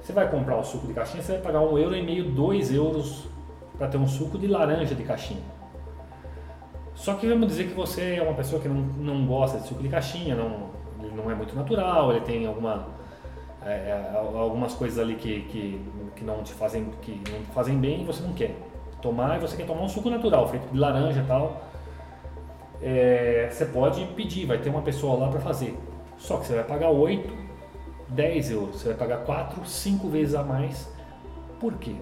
Você vai comprar o suco de caixinha, você vai pagar um euro e meio, dois euros para ter um suco de laranja de caixinha. Só que vamos dizer que você é uma pessoa que não, não gosta de suco de caixinha, não, ele não é muito natural, ele tem alguma, é, é, algumas coisas ali que, que, que não te fazem, que não fazem bem e você não quer tomar, e você quer tomar um suco natural, feito de laranja e tal. É, você pode pedir, vai ter uma pessoa lá para fazer. Só que você vai pagar 8, 10 euros, você vai pagar 4, 5 vezes a mais. Por quê?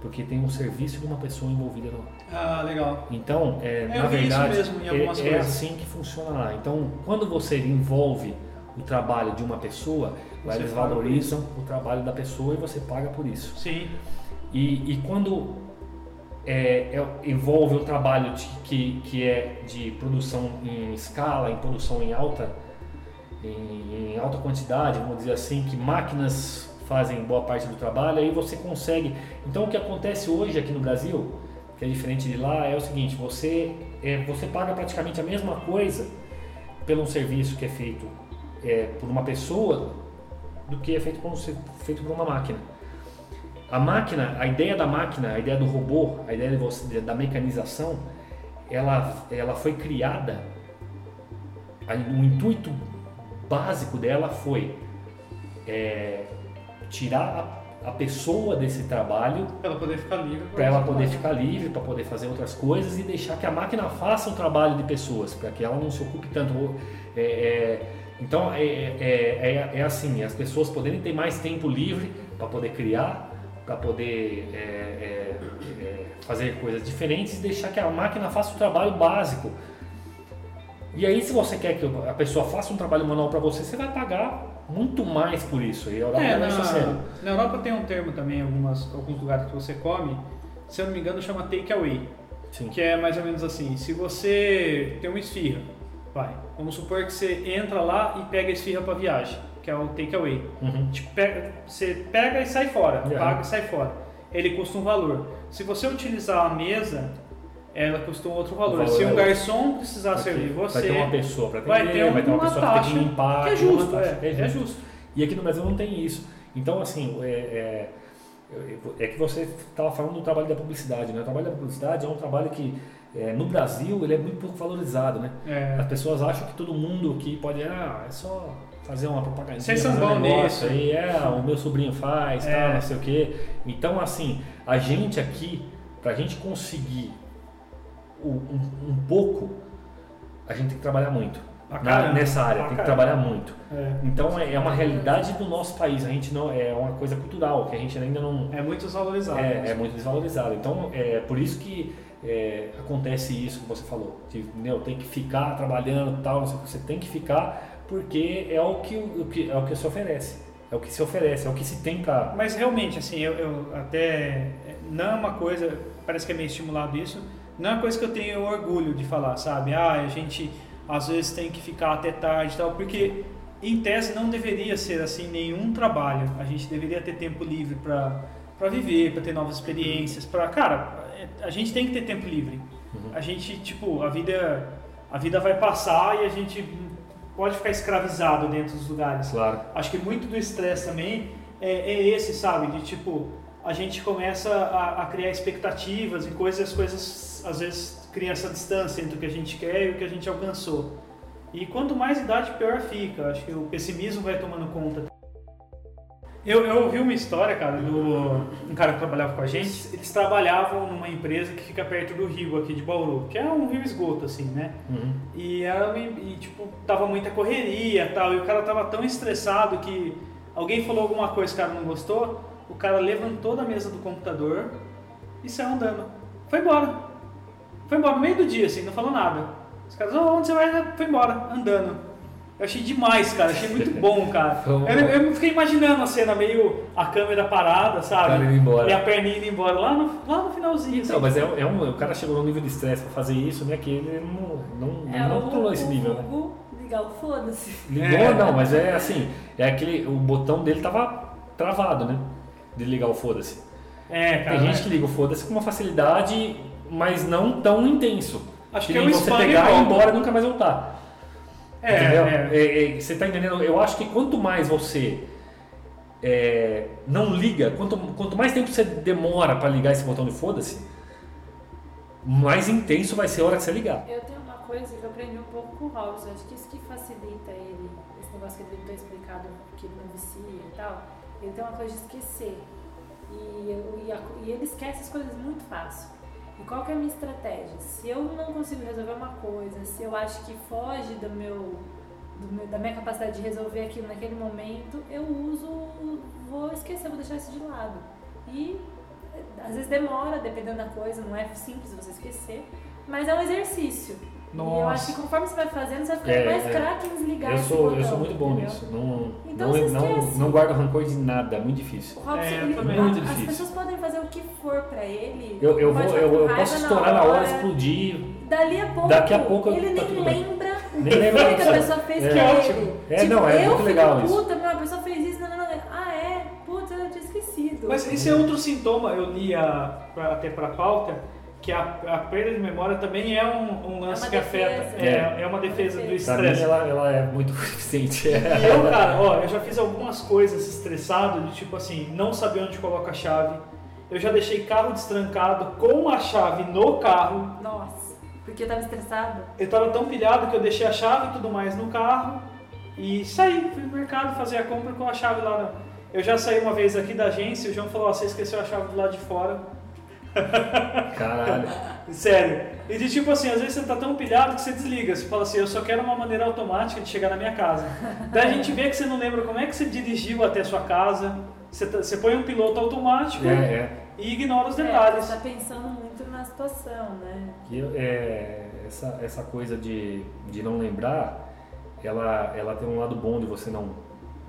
Porque tem um serviço de uma pessoa envolvida no, Ah, legal. então, é, na verdade, é- é, assim que funciona lá. Então, quando você envolve o trabalho de uma pessoa, lá eles valorizam o trabalho da pessoa e você paga por isso. Sim. E, e quando é, é- envolve o trabalho de- que, que é de produção em escala, em produção em alta, em, em alta quantidade, vamos dizer assim, que máquinas fazem boa parte do trabalho, aí você consegue. Então o que acontece hoje aqui no Brasil, que é diferente de lá, é o seguinte: você, é, você paga praticamente a mesma coisa pelo um serviço que é feito é, por uma pessoa do que é feito por, um, feito por uma máquina. A máquina, a ideia da máquina, a ideia do robô, a ideia de você- da mecanização, ela, ela foi criada, a- o intuito básico dela foi é, tirar a, a pessoa desse trabalho Pra ela poder ficar livre. para ela poder ficar livre, para poder fazer outras coisas e deixar que a máquina faça um trabalho de pessoas, para que ela não se ocupe tanto. É, é, então é, é, é, é assim, as pessoas poderem ter mais tempo livre para poder criar, para poder é, é, é, fazer coisas diferentes e deixar que a máquina faça o trabalho básico. E aí, se você quer que a pessoa faça um trabalho manual para você, você vai pagar muito mais por isso. E a Europa É, sério. na, na Europa tem um termo também, algumas, alguns lugares que você come, se eu não me engano chama take away, Sim. que é mais ou menos assim, se você tem uma esfirra, vai, vamos supor que você entra lá e pega a esfirra para viagem, que é o take away. Uhum. Pega- você pega e sai fora, Yeah. paga e sai fora. Ele custa um valor. Se você utilizar a mesa, ela custa um outro valor. valor Se é um outro. garçom precisar Vai servir você, Vai ter uma pessoa para vai atender, ter vai ter uma uma pessoa que tem taxa que limpar. que é justo, taxa, é, é justo. E aqui no Brasil não tem isso. Então, assim, é, é, é que você estava falando do trabalho da publicidade, né? O trabalho da publicidade é um trabalho que, é, no Brasil, ele é muito pouco valorizado, né? É. As pessoas acham que todo mundo aqui pode, ah, é só fazer uma propaganda, Vocês são bons nisso. aí, é, o meu sobrinho faz, É. tal, não sei o quê. Então, assim, a gente aqui, pra gente conseguir o- um, um pouco, a gente tem que trabalhar muito. Na- nessa área, tem que trabalhar muito. É. Então é é uma realidade do nosso país. A gente não é uma coisa cultural que a gente ainda não É muito desvalorizado. é, é muito desvalorizado. Então é por isso que é, acontece isso que você falou. De, meu, tem que ficar trabalhando tal, não sei o que. Você tem que ficar porque é o que o que é o que se oferece. É o que se oferece, é o que se tem para Mas realmente, assim, eu, eu até. Não é uma coisa. Parece que é meio estimulado isso. Não é uma coisa que eu tenho orgulho de falar, sabe? Ah, a gente às vezes tem que ficar até tarde e tal, porque em tese não deveria ser assim nenhum trabalho. A gente deveria ter tempo livre para para viver, para ter novas experiências, para cara, a gente tem que ter tempo livre. A gente, tipo, a vida a vida vai passar e a gente pode ficar escravizado dentro dos lugares. claro. Acho que muito do estresse também é, é esse, sabe? De tipo, a gente começa a, a criar expectativas e coisas, as coisas às vezes criam essa distância entre o que a gente quer e o que a gente alcançou. E quanto mais idade, pior fica. Acho que o pessimismo vai tomando conta. Eu, eu ouvi uma história, cara, do um cara que trabalhava com a gente. Eles trabalhavam numa empresa que fica perto do rio aqui de Bauru, que é um rio esgoto, assim, né? Uhum. E, era, e, tipo, tava muita correria e tal, e o cara tava tão estressado que alguém falou alguma coisa que o cara não gostou, o cara levantou da mesa do computador e saiu andando. Foi embora. Foi embora no meio do dia, assim, não falou nada. Os caras, "Ô, onde você vai? Foi embora, andando. Eu achei demais, cara, achei muito bom, cara. <laughs> Eu, eu fiquei imaginando a cena meio a câmera parada, sabe? E a perninha indo embora lá no, lá no finalzinho. Então, assim. mas é, é um, o cara chegou num nível de estresse para fazer isso, né? Que ele não, não, É não controlou esse nível, né? o foda-se. Ligou, É. não, mas é assim, é aquele, o botão dele tava travado, né? De ligar o foda-se. É, cara. Tem gente que liga o foda-se com uma facilidade, mas não tão intenso. Acho que nem é o você pegar e ir embora e nunca mais voltar. É, entendeu? é. É, é, você tá entendendo? Eu acho que quanto mais você é, não liga, quanto, quanto mais tempo você demora para ligar esse botão de foda-se, mais intenso vai ser a hora que você ligar. Eu tenho uma coisa que eu aprendi um pouco com o Hobbes, acho que isso que facilita ele, esse negócio que ele tentou explicado, que ele não vicia e tal, ele tem uma coisa de esquecer. E, e, a- e ele esquece as coisas muito fácil. E qual que é a minha estratégia? Se eu não consigo resolver uma coisa, se eu acho que foge do meu, do meu- da minha capacidade de resolver aquilo naquele momento, eu uso, vou esquecer, vou deixar isso de lado. E às vezes demora, dependendo da coisa, não é simples você esquecer, mas é um exercício. E eu acho que Nossa. conforme você vai fazendo, você vai ficando É, mais é. craque em desligar Eu sou, eu botão, sou muito bom entendeu? nisso. Não, Então não, não, não guardo rancor de nada, é muito difícil. O Robson, É, ele- também. Muito as difícil. pessoas podem fazer o que for pra ele. Eu, eu, vou, eu, eu posso estourar na hora, explodir. Dali a pouco, Daqui a pouco ele tá nem lembra o que foi que a pessoa fez é. Que ele. ótimo. É, tipo, não, é eu muito fico legal isso. puta, a pessoa fez isso, não, não, não. Ah, é? Putz, eu tinha esquecido. Mas esse é outro sintoma, eu li a, pra- até para pauta, que a, a perda de memória também é um, um lance uma que afeta. defesa. É, é uma defesa do estresse. ela, ela é muito <laughs> eficiente. E eu, cara, ó, eu já fiz algumas coisas estressado, de tipo assim, não saber onde coloca a chave. Eu já deixei carro destrancado com a chave no carro. Nossa, porque eu tava estressado. Eu tava tão pilhado que eu deixei a chave e tudo mais no carro e saí, fui no mercado fazer a compra com a chave lá. Na... Eu já saí uma vez aqui da agência e o João falou, ó, você esqueceu a chave do lado de fora. <laughs> Caralho. Sério. E de tipo assim, às vezes você tá tão pilhado que você desliga. Você fala assim, eu só quero uma maneira automática de chegar na minha casa. Daí a gente vê que você não lembra como é que você dirigiu até a sua casa. Você, tá- você põe um piloto automático É, é. e ignora os É, detalhes. você tá pensando muito na situação, né? E eu- é, essa, essa coisa de, de não lembrar, ela, ela tem um lado bom de você não,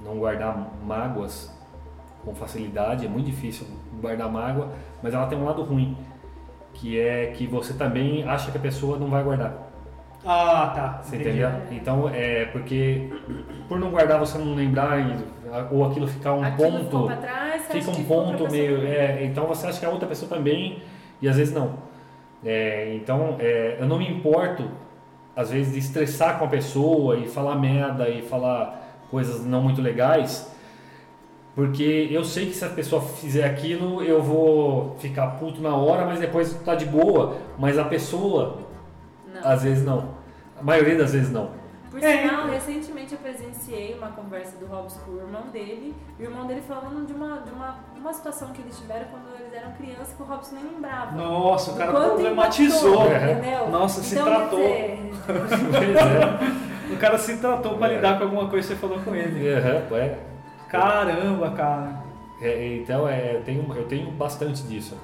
não guardar mágoas com facilidade, é muito difícil guardar mágoa, mas ela tem um lado ruim, que é que você também acha que a pessoa não vai guardar. Ah, tá. Você Entendi. entendeu? Então é porque por não guardar você não lembrar e- ou aquilo ficar um Aquilo ficou ponto pra trás, você fica um ponto meio. é, então você acha que a outra pessoa também, e às vezes não. É, então é, eu não me importo, às vezes, de estressar com a pessoa e falar merda e falar coisas não muito legais, porque eu sei que se a pessoa fizer aquilo eu vou ficar puto na hora, mas depois tá de boa. Mas a pessoa, Não. às vezes não. A maioria das vezes não. Por É. sinal, recentemente eu presenciei uma conversa do Robson com o irmão dele, e o irmão dele falando de uma, de uma, uma situação que eles tiveram quando eles eram crianças que o Robson nem lembrava. Nossa, o cara problematizou. impactou, É. entendeu? Nossa, se então, tratou. Quer dizer, <laughs> é. O cara se tratou pra É. lidar com alguma coisa que você falou com ele. Aham, é. Caramba, cara. É, então é, eu, tenho, eu tenho bastante disso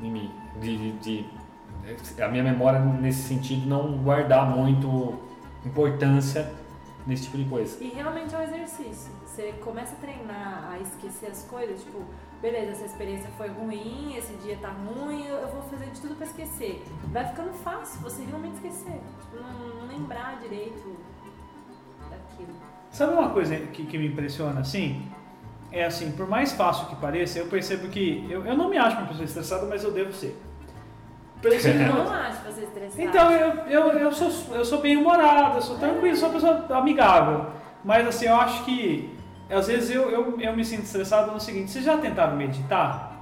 em mim. De, de- de- a minha memória nesse sentido não guardar muito importância nesse tipo de coisa. E realmente é um exercício. Você começa a treinar a esquecer as coisas, tipo, beleza, essa experiência foi ruim, esse dia tá ruim, eu vou fazer de tudo pra esquecer. Vai ficando fácil você realmente esquecer. Tipo, não, não lembrar direito daquilo. Sabe uma coisa que, que me impressiona assim? É assim, por mais fácil que pareça, eu percebo que. Eu, eu não me acho uma pessoa estressada, mas eu devo ser. Eu <laughs> não acho você estressado. Então, eu, eu, eu, sou, eu sou bem humorado, eu sou tranquilo, sou uma pessoa amigável. Mas assim, eu acho que às vezes eu, eu, eu me sinto estressado no seguinte, vocês já tentaram meditar?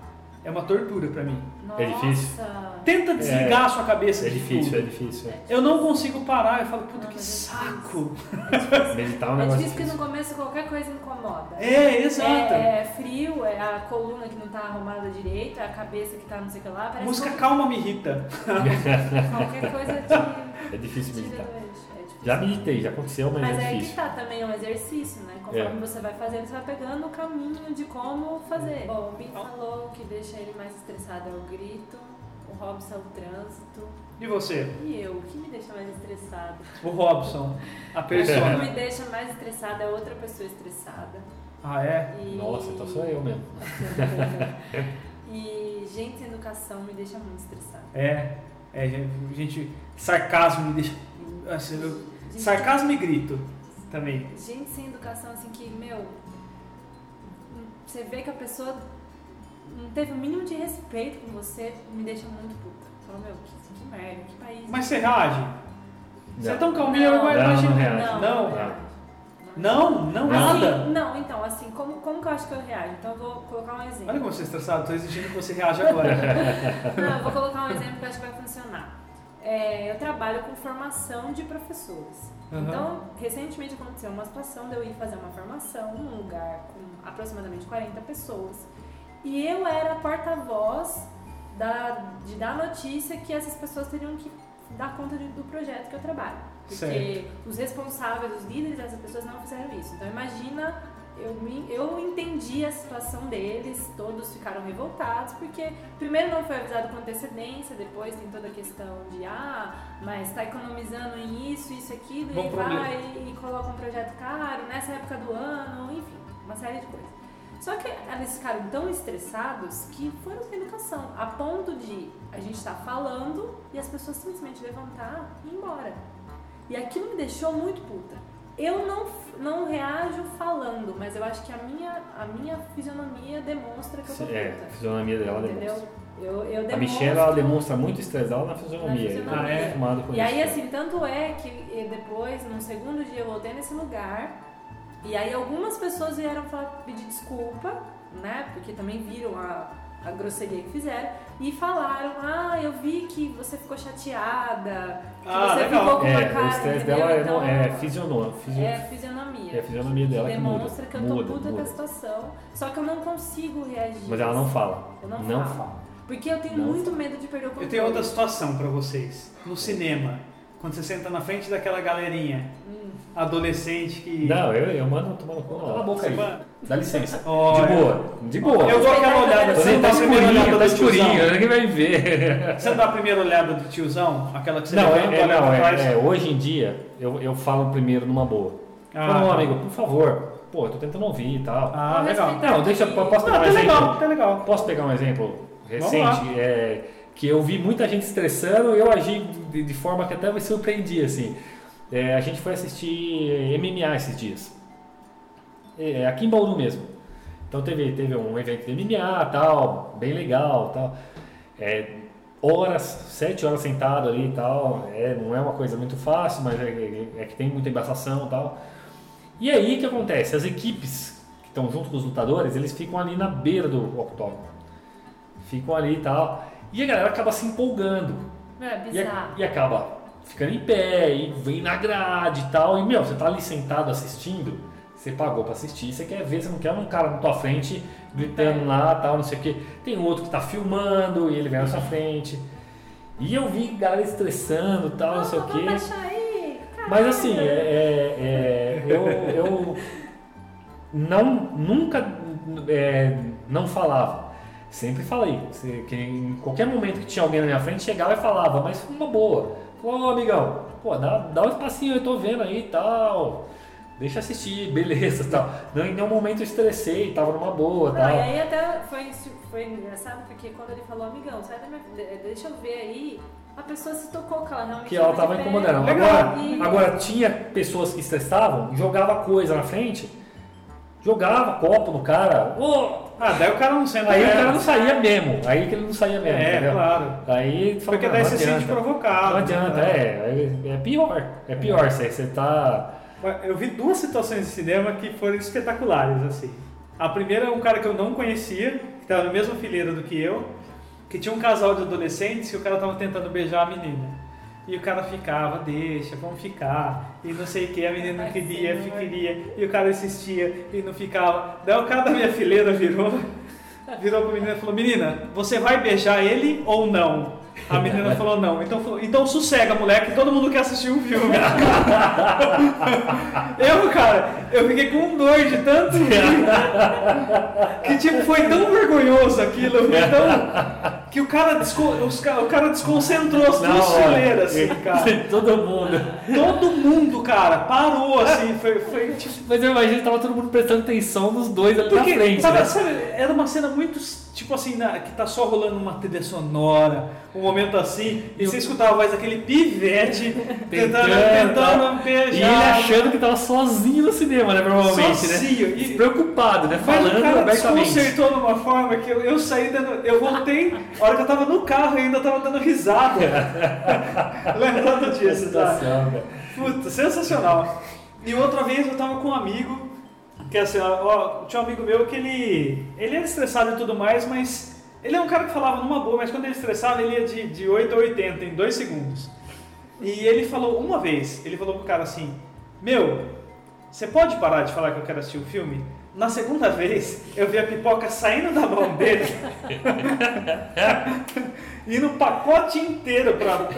É uma tortura pra mim. Nossa. É difícil. Tenta desligar a sua cabeça É de difícil, é tudo. difícil. Eu não consigo parar, eu falo, puta Não, que é saco. Meditar é É negócio difícil que no começo qualquer coisa incomoda. É, exato. É, é frio, é a coluna que não tá arrumada direito, é a cabeça que tá não sei o que lá. Música que calma me irrita. <laughs> qualquer coisa te É difícil meditar. Já meditei, já aconteceu, mas, Mas é é que difícil. tá também, é um exercício, né? Conforme É. você vai fazendo, você vai pegando o caminho de como fazer. Bom, o Bin falou que deixa ele mais estressado é o grito, o Robson é o trânsito. E você? E eu, o que me deixa mais estressado? O Robson, a O que me deixa mais estressada é outra pessoa estressada. Ah, é? E... Nossa, então sou eu mesmo. <laughs> e gente sem educação me deixa muito estressada. É. É, gente, sarcasmo me deixa. assim, eu- Gente- sarcasmo e grito também. Gente sem educação, assim, que, meu, você vê que a pessoa não teve o mínimo de respeito com você, me deixa muito puta. Fala, meu, que, que merda, que país. Mas você reage? Você é Não. tão calminho, eu Não, imagino. não. Não, Não? Não, não Assim, nada. não, então, assim, como, como que eu acho que eu reajo? Então eu vou colocar um exemplo. Olha como você é estressado, tô exigindo que você reaja agora. <laughs> Não, eu vou colocar um exemplo que eu acho que vai funcionar. É, eu trabalho com formação de professores. Uhum. Então, recentemente aconteceu uma situação de eu ir fazer uma formação num lugar com aproximadamente 40 pessoas. E eu era a porta-voz da, de dar notícia que essas pessoas teriam que dar conta de- do projeto que eu trabalho. Porque Certo. os responsáveis, os líderes dessas pessoas não fizeram isso. Então, imagina eu, me, eu entendi a situação deles, todos ficaram revoltados, porque primeiro não foi avisado com antecedência, depois tem toda a questão de, ah, mas está economizando em isso, isso, aquilo, Bom e problema. vai e coloca um projeto caro nessa época do ano, enfim, uma série de coisas. Só que eles ficaram tão estressados que foram sem educação, a ponto de a gente estar falando e as pessoas simplesmente levantar e ir embora. E aquilo me deixou muito puta. Eu não, não reajo falando, mas eu acho que a minha, a minha fisionomia demonstra que eu tô puta. É, a fisionomia dela entendeu? demonstra. Eu, eu A. Michelle ela demonstra muito estresse dela na fisionomia. Na fisionomia. Ah, é? acostumado com E isso. aí, assim, tanto é que depois, no segundo dia, eu voltei nesse lugar. E aí, algumas pessoas vieram falar, pedir desculpa, né? Porque também viram a, a grosseria que fizeram. E falaram: Ah, eu vi que você ficou chateada. Que Ah, você legal. ficou com uma É, cara. o estresse entendeu? dela é, Então, é. Fisio... é a fisionomia. É a fisionomia dela que muda. Demonstra que eu tô Muda, puta com muda. a situação. Só que eu não consigo reagir. Mas ela não fala. Eu não, Não falo. fala. Porque eu tenho Não muito medo de perder o controle. Eu tenho outra situação pra vocês. No cinema, quando você senta na frente daquela galerinha Hum. Adolescente que. Não, eu, eu mando tomar no cu. Cala a boca aí. Dá licença. Olha. De boa. De boa. Eu dou aquela olhada, você não tá dá a primeira escurinho, olhada tá do escurinho. tiozão. Ninguém vai ver. Você não dá a primeira olhada do tiozão? Aquela que você Não, levanta, é, é, olha não pra é, trás? é, hoje em dia eu, eu falo primeiro numa boa. Ah, Fala, amigo, por favor. Pô, eu tô tentando ouvir e tal. Ah, legal. Não, deixa, posso pegar um tá exemplo? legal, tá legal. Posso pegar um exemplo Vamos lá. recente? É, que eu vi muita gente estressando e eu agi de, de forma que até me surpreendi, assim. É, a gente foi assistir MMA esses dias. É, aqui em Bauru mesmo. Então teve, teve um evento de MMA tal, bem legal tal. É, horas, sete horas sentado ali e tal. É, não é uma coisa muito fácil, mas é, é- é que tem muita embaçação e tal. E aí o que acontece? As equipes que estão junto com os lutadores, eles ficam ali na beira do octógono. Ficam ali e tal. E a galera acaba se empolgando. É E, a- bizarro. e acaba ficando em pé, e vem na grade e tal. E, meu, você tá ali sentado assistindo, você pagou pra assistir, você quer ver, você não quer um cara na tua frente gritando lá tal, não sei o quê. Tem outro que tá filmando e ele vem na sua frente. E eu vi galera estressando tal, não sei o aí. Mas assim, é, é- é- eu, eu não, nunca é, não falava. Sempre falei. Que em qualquer momento que tinha alguém na minha frente, chegava e falava, mas uma boa. Falou, ô amigão, pô, dá, dá um espacinho, eu tô vendo aí e tal. Deixa assistir, <laughs> beleza tal. Não, em nenhum momento eu estressei, tava numa boa Não, tal. e aí até foi, foi engraçado porque quando ele falou, amigão, sai da minha de- deixa eu ver aí, a pessoa se tocou que ela realmente que ela tava tava incomodando. Agora, E- agora tinha pessoas que estressavam, jogava coisa na frente, jogava copo no cara, ô, Ah, daí o cara não senta aí o cara não saía mesmo, aí que ele não saía mesmo, É, entendeu? claro. Aí fala, Porque não, daí você se sente provocado. Não adianta, é, é, é pior, é pior, você, você tá... Eu vi duas situações de cinema que foram espetaculares, assim. A primeira é um cara que eu não conhecia, que estava na mesma fileira do que eu, que tinha um casal de adolescentes que o cara tava tentando beijar a menina. E o cara ficava, deixa, vamos ficar, e não sei o que, a menina não queria, queria, e o cara insistia e não ficava. Daí o cara da minha fileira virou, virou pra menina e falou, menina, você vai beijar ele ou não? A menina falou não. Então, falou, então sossega, moleque, todo mundo quer assistir um filme. <laughs> eu, cara, eu fiquei com dor de tanto que tipo, foi tão vergonhoso aquilo, foi tão. Que o cara, desco- os o cara desconcentrou as duas olha, fileiras, assim, cara. <laughs> Todo mundo. Todo mundo, cara, parou assim, foi, foi tipo. Mas eu imagino que tava todo mundo prestando atenção nos dois ali Porque, na frente, sabe, né? sabe, era uma cena muito, tipo assim, na- que tá só rolando uma trilha sonora, um momento assim, e você escutava a voz daquele pivete <laughs> tentando, tentando E ele beijar. achando que tava sozinho no cinema, né, provavelmente, Sozinho, né? e- Preocupado, né? Mas o cara desconcertou de uma forma que eu, eu saí dando. Eu voltei, a hora que eu tava no carro ainda tava dando risada. <laughs> Lembrando disso, tá? Puta, sensacional. E outra vez eu tava com um amigo, que assim, ó, tinha um amigo meu que ele. Ele era estressado e tudo mais, mas. Ele é um cara que falava numa boa, mas quando ele estressava, ele ia de, de 8 a 80 em 2 segundos. E ele falou uma vez, ele falou pro cara assim, meu, você pode parar de falar que eu quero assistir o filme? Na segunda vez, eu vi a pipoca saindo da mão dele <laughs> e no pacote inteiro pra.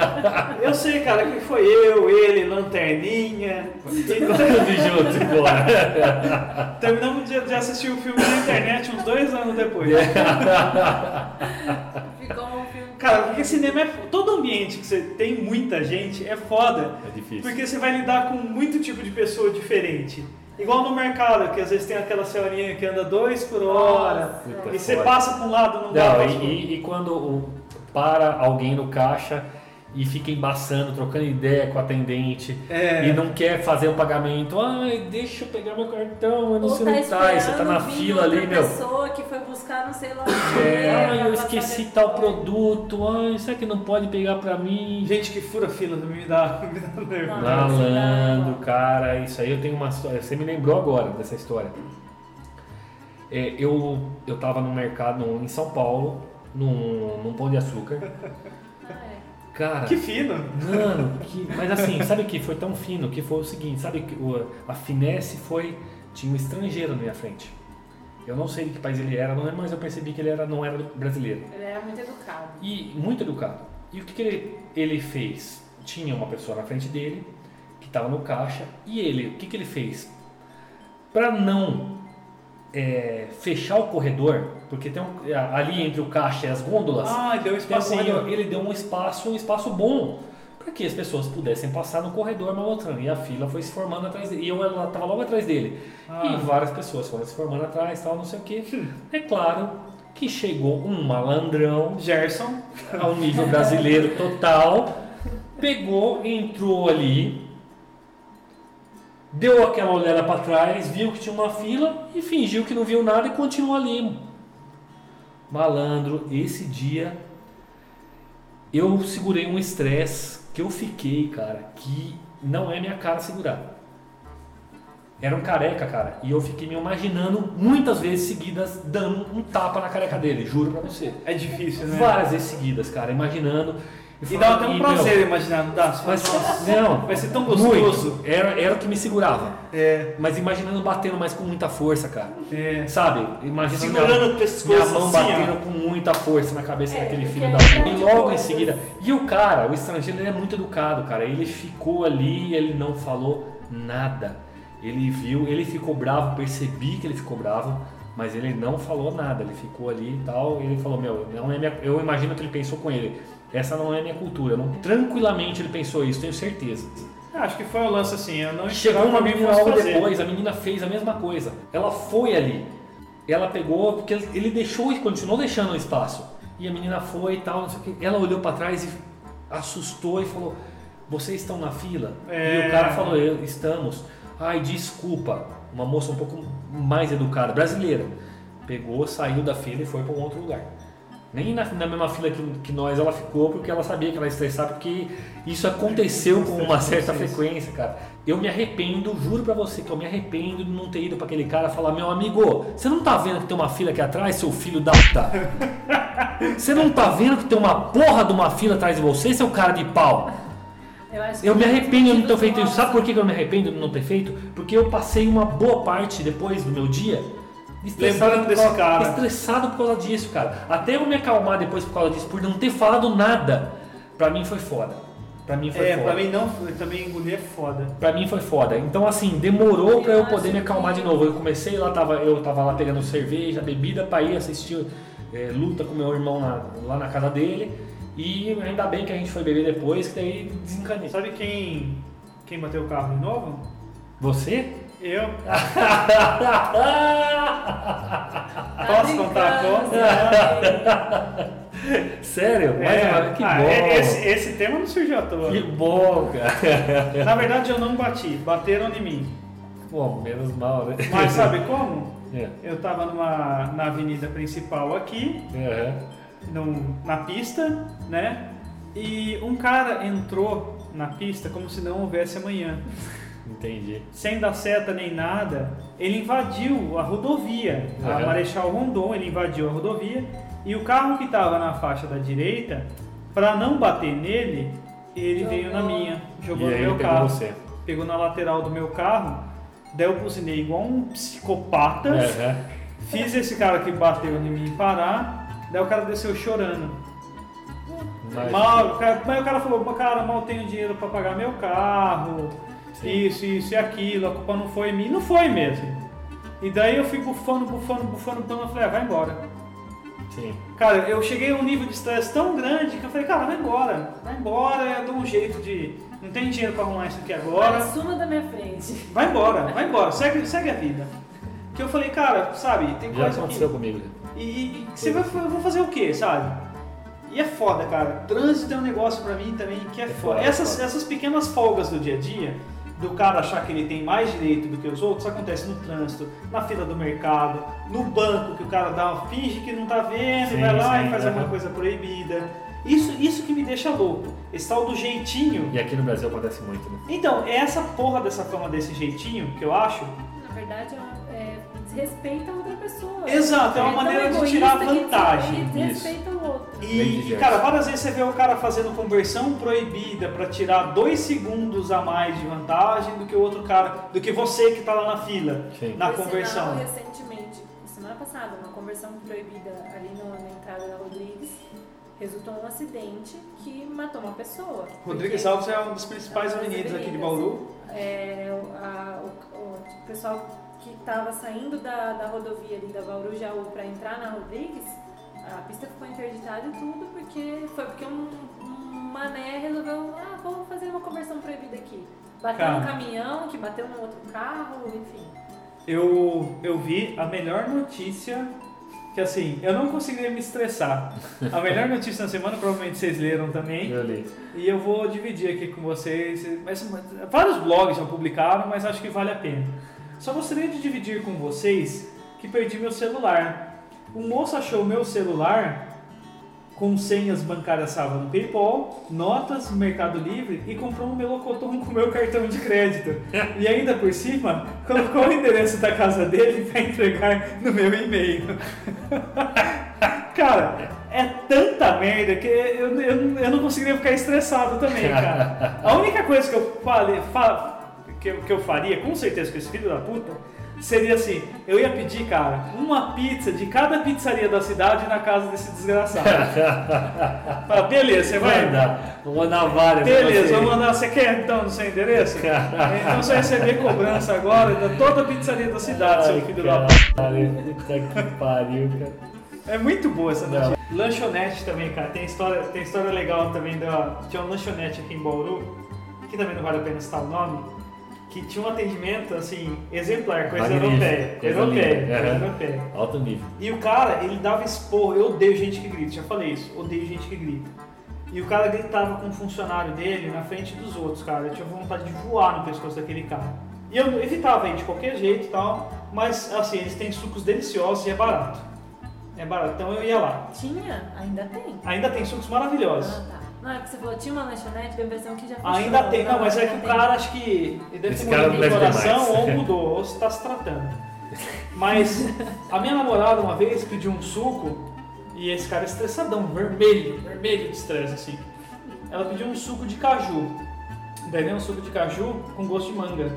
<laughs> Eu sei, cara, que foi eu, ele, lanterninha. E Tudo junto, embora. <laughs> terminamos de, de assistir o filme na internet uns dois anos depois. Ficou um filme. Cara, porque cinema é. Todo ambiente que você tem muita gente é foda. É difícil. Porque você vai lidar com muito tipo de pessoa diferente. Igual no mercado, que às vezes tem aquela senhorinha que anda dois por hora. Puta, e você passa pra um lado, não dá Não, pra e, e- e quando para alguém no caixa e fica embaçando, trocando ideia com o atendente É. e não quer fazer o pagamento, ai, deixa eu pegar meu cartão, eu não Ou sei tá onde tá, e você tá na fila ali, meu. pessoa que foi buscar não sei lá É, ai, eu esqueci tal produto, ai, será que não pode pegar pra mim? Gente que fura fila me dá, <laughs> me dá nervo. Malandro, cara, isso aí eu tenho uma história. Você me lembrou agora dessa história. É, eu, eu tava no mercado em São Paulo, num, num pão de açúcar. Cara, Que fino. mano, que- mas assim, sabe que foi tão fino que foi o seguinte: sabe que o- a finesse foi. Tinha um estrangeiro na minha frente. Eu não sei de que país ele era, não é, mas eu percebi que ele era, não era brasileiro. Ele era muito educado. E muito educado. E o que, que ele, ele fez? Tinha uma pessoa na frente dele que estava no caixa e ele, o que, que ele fez? Para não é, fechar o corredor, porque tem um, ali entre o caixa e as gôndolas, Ah, deu um tem um ele deu um espaço, um espaço bom para que as pessoas pudessem passar no corredor malotando. E a fila foi se formando atrás dele. E eu ela estava logo atrás dele. Ah. E várias pessoas foram se formando atrás, tal, não sei o que. É claro que chegou um malandrão Gerson. ao nível brasileiro total, pegou, entrou ali, deu aquela olhada para trás, viu que tinha uma fila e fingiu que não viu nada e continuou ali. Malandro, esse dia eu segurei um estresse que eu fiquei, cara, que não é minha cara segurar. Era um careca, cara, e eu fiquei me imaginando muitas vezes seguidas dando um tapa na careca dele, juro pra você. É difícil, né? Várias vezes seguidas, cara, imaginando. E dá até um prazer meu, imaginar, não dá? Mas, "Nossa, não, vai ser tão gostoso. muito. Era, era o que me segurava. É, Mas imaginando batendo mais com muita força, cara. é. Sabe? Imaginando Segurando minha, o pescoço minha mão assim, batendo ó. com muita força na cabeça É, daquele filho é da puta. E logo em seguida. E o cara, o estrangeiro, ele é muito educado, cara. Ele ficou ali, ele não falou nada. Ele viu, ele ficou bravo, percebi que ele ficou bravo, mas ele não falou nada. Ele ficou ali e tal. E ele falou: Meu, não é minha. Eu imagino que ele pensou com ele. Essa não é minha cultura. Não, tranquilamente ele pensou isso, tenho certeza. Ah, Acho que foi o lance assim, eu não Chegou uma menina logo fazer. depois, a menina fez a mesma coisa. Ela foi ali. Ela pegou, porque ele- deixou e continuou deixando o espaço. E a menina foi e tal, não sei o que. Ela olhou pra trás e assustou e falou: Vocês estão na fila? É. E o cara falou: "Eu- Estamos. Ai, desculpa. Uma moça um pouco mais educada, brasileira. Pegou, saiu da fila e foi para um outro lugar. Nem na, na mesma fila que, que nós ela ficou, porque ela sabia que ela ia estressar, porque isso aconteceu com uma certa frequência, cara. Eu me arrependo, juro pra você que eu me arrependo de não ter ido pra aquele cara falar: Meu amigo, você não tá vendo que tem uma fila aqui atrás, seu filho da puta? Você não tá vendo que tem uma porra de uma fila atrás de você, seu cara de pau? Eu, acho que Eu me arrependo de não ter feito isso. Sabe por que eu me arrependo de não ter feito? Porque eu passei uma boa parte depois do meu dia Lembrando por desse causa- cara. estressado por causa disso, cara. Até eu me acalmar depois por causa disso, por não ter falado nada, pra mim foi foda. Pra mim foi É, foda. pra mim não, eu também engolir é foda. Pra mim foi foda. Então, assim, demorou pra eu Eu poder me acalmar que- de novo. Eu comecei lá, tava, eu tava lá pegando cerveja, bebida pra ir assistir é, luta com meu irmão na- lá na casa dele. E ainda bem que a gente foi beber depois, que daí desencanei. Sabe quem, quem bateu o carro de novo? Você? Eu. <laughs> Tá Posso contar a brincando, conta? sabe? Sério? Mais É, uma vez, que ah, bom. é- esse, esse tema não surgiu à toa. Que bom, cara. <laughs> Na verdade eu não bati, bateram em mim. Bom, menos mal, né? Mas sabe como? <laughs> É. Eu tava numa, na avenida principal aqui, Aham. num- na pista, né? E um cara entrou na pista como se não houvesse amanhã. Entendi. Sem dar seta nem nada, ele invadiu a rodovia. A. Marechal Rondon, ele invadiu a rodovia. E o carro que estava na faixa da direita, para não bater nele, ele Jogou. veio na minha, jogou e no aí meu carro. você. Pegou na lateral do meu carro Daí eu buzinei igual um psicopata. Aham. Fiz esse cara que bateu em mim parar. Daí o cara desceu chorando. Mas- Mal, o cara, mas o cara falou, cara, mal tenho dinheiro pra pagar meu carro. Isso, isso e aquilo, a culpa não foi minha. Não foi mesmo. E daí eu fui bufando, bufando, bufando, bufando, eu falei, ah, vai embora. Sim. Cara, eu cheguei a um nível de estresse tão grande que eu falei, cara, vai embora, vai embora, eu dou um jeito de. Não tem dinheiro pra arrumar isso aqui agora. Suma da minha frente. Vai embora, vai embora, segue, segue a vida. Que eu falei, cara, sabe, tem Já coisa aconteceu que. comigo. E, e, e você vai, eu vou fazer o quê, sabe? E é foda, cara. Trânsito é um negócio pra mim também que é, foda. foda, é Essas, foda. essas pequenas folgas do dia a dia, do cara achar que ele tem mais direito do que os outros, acontece no trânsito, na fila do mercado, no banco, que o cara dá, finge que não tá vendo, Sim, vai lá sim, e faz alguma aham. coisa proibida. Isso, isso que me deixa louco. Esse tal do jeitinho. E aqui no Brasil acontece muito, né? Então, é essa porra dessa fama desse jeitinho que eu acho Na verdade, é, é, desrespeita a outra pessoa. Exato, é uma tão maneira de tirar vantagem, Desrespeita o E, e, cara, várias vezes você vê o cara fazendo conversão proibida pra tirar dois segundos a mais de vantagem do que o outro cara, do que você que tá lá na fila, Sim. na Por conversão. sinal, recentemente, semana passada, uma conversão proibida ali no- na entrada da Rodrigues, resultou um acidente que matou uma pessoa. Rodrigues Alves é um dos principais avenidas aqui de. Bauru. É, o, a- o- o pessoal que estava saindo da, da rodovia ali da Bauru Jaú para entrar na Rodrigues, a pista ficou interditada e tudo porque foi porque um, um mané resolveu, ah, vamos fazer uma conversão proibida aqui. Bateu Cara. no caminhão, que bateu no outro carro, enfim. Eu, eu vi a melhor notícia, que assim, eu não conseguiria me estressar. A melhor notícia na semana, provavelmente vocês leram também. Eu li. E eu vou dividir aqui com vocês. Mas, vários blogs já publicaram, mas acho que vale a pena. Só gostaria de dividir com vocês que perdi meu celular. Um moço achou meu celular com senhas bancárias salvas no PayPal, notas no Mercado Livre e comprou um melocotão <laughs> com meu cartão de crédito. <laughs> E ainda por cima, colocou o endereço da casa dele para entregar no meu e-mail. <laughs> Cara, é tanta merda que eu, eu, eu não conseguiria ficar estressado também, cara. A única coisa que eu falei, fa- que, que eu faria, com certeza, com esse filho da puta, seria assim: eu ia pedir, cara, uma pizza de cada pizzaria da cidade na casa desse desgraçado. <laughs> Fala, beleza, você vai. Mandar. Vou mandar várias. Beleza, vou mandar. Você quer então no seu endereço? <laughs> Então você vai receber cobrança agora da toda a pizzaria da cidade, seu Ai, filho da puta. que pariu, cara. É muito boa essa notícia. Lanchonete também, cara. Tem história, tem história legal também da. Tinha uma lanchonete aqui em Bauru, que também não vale a pena citar o nome, que tinha um atendimento assim, exemplar, coisa Magnífico, europeia. coisa europeia, linda. coisa Aham. europeia. Alto nível. E o cara, ele dava esporro. Eu odeio gente que grita, já falei isso. Odeio gente que grita. E o cara gritava com um funcionário dele na frente dos outros, cara. Eu tinha vontade de voar no pescoço daquele cara. E eu evitava aí de qualquer jeito e tal. Mas, assim, eles têm sucos deliciosos e é barato. É barato, então eu ia lá. Tinha? Ainda tem. Ainda tem sucos maravilhosos. Ah, tá. Não, é porque você falou, tinha uma lanchonete, deu a impressão que já fechou. Ainda tem, não, mas é que o tem. cara acho que ele deve Esse ter cara morrido de coração ou mudou, ou está se tratando. Mas a minha namorada uma vez pediu um suco e esse cara é estressadão, vermelho, vermelho de estresse assim. Ela pediu um suco de caju. Daí veio um suco de caju com gosto de manga.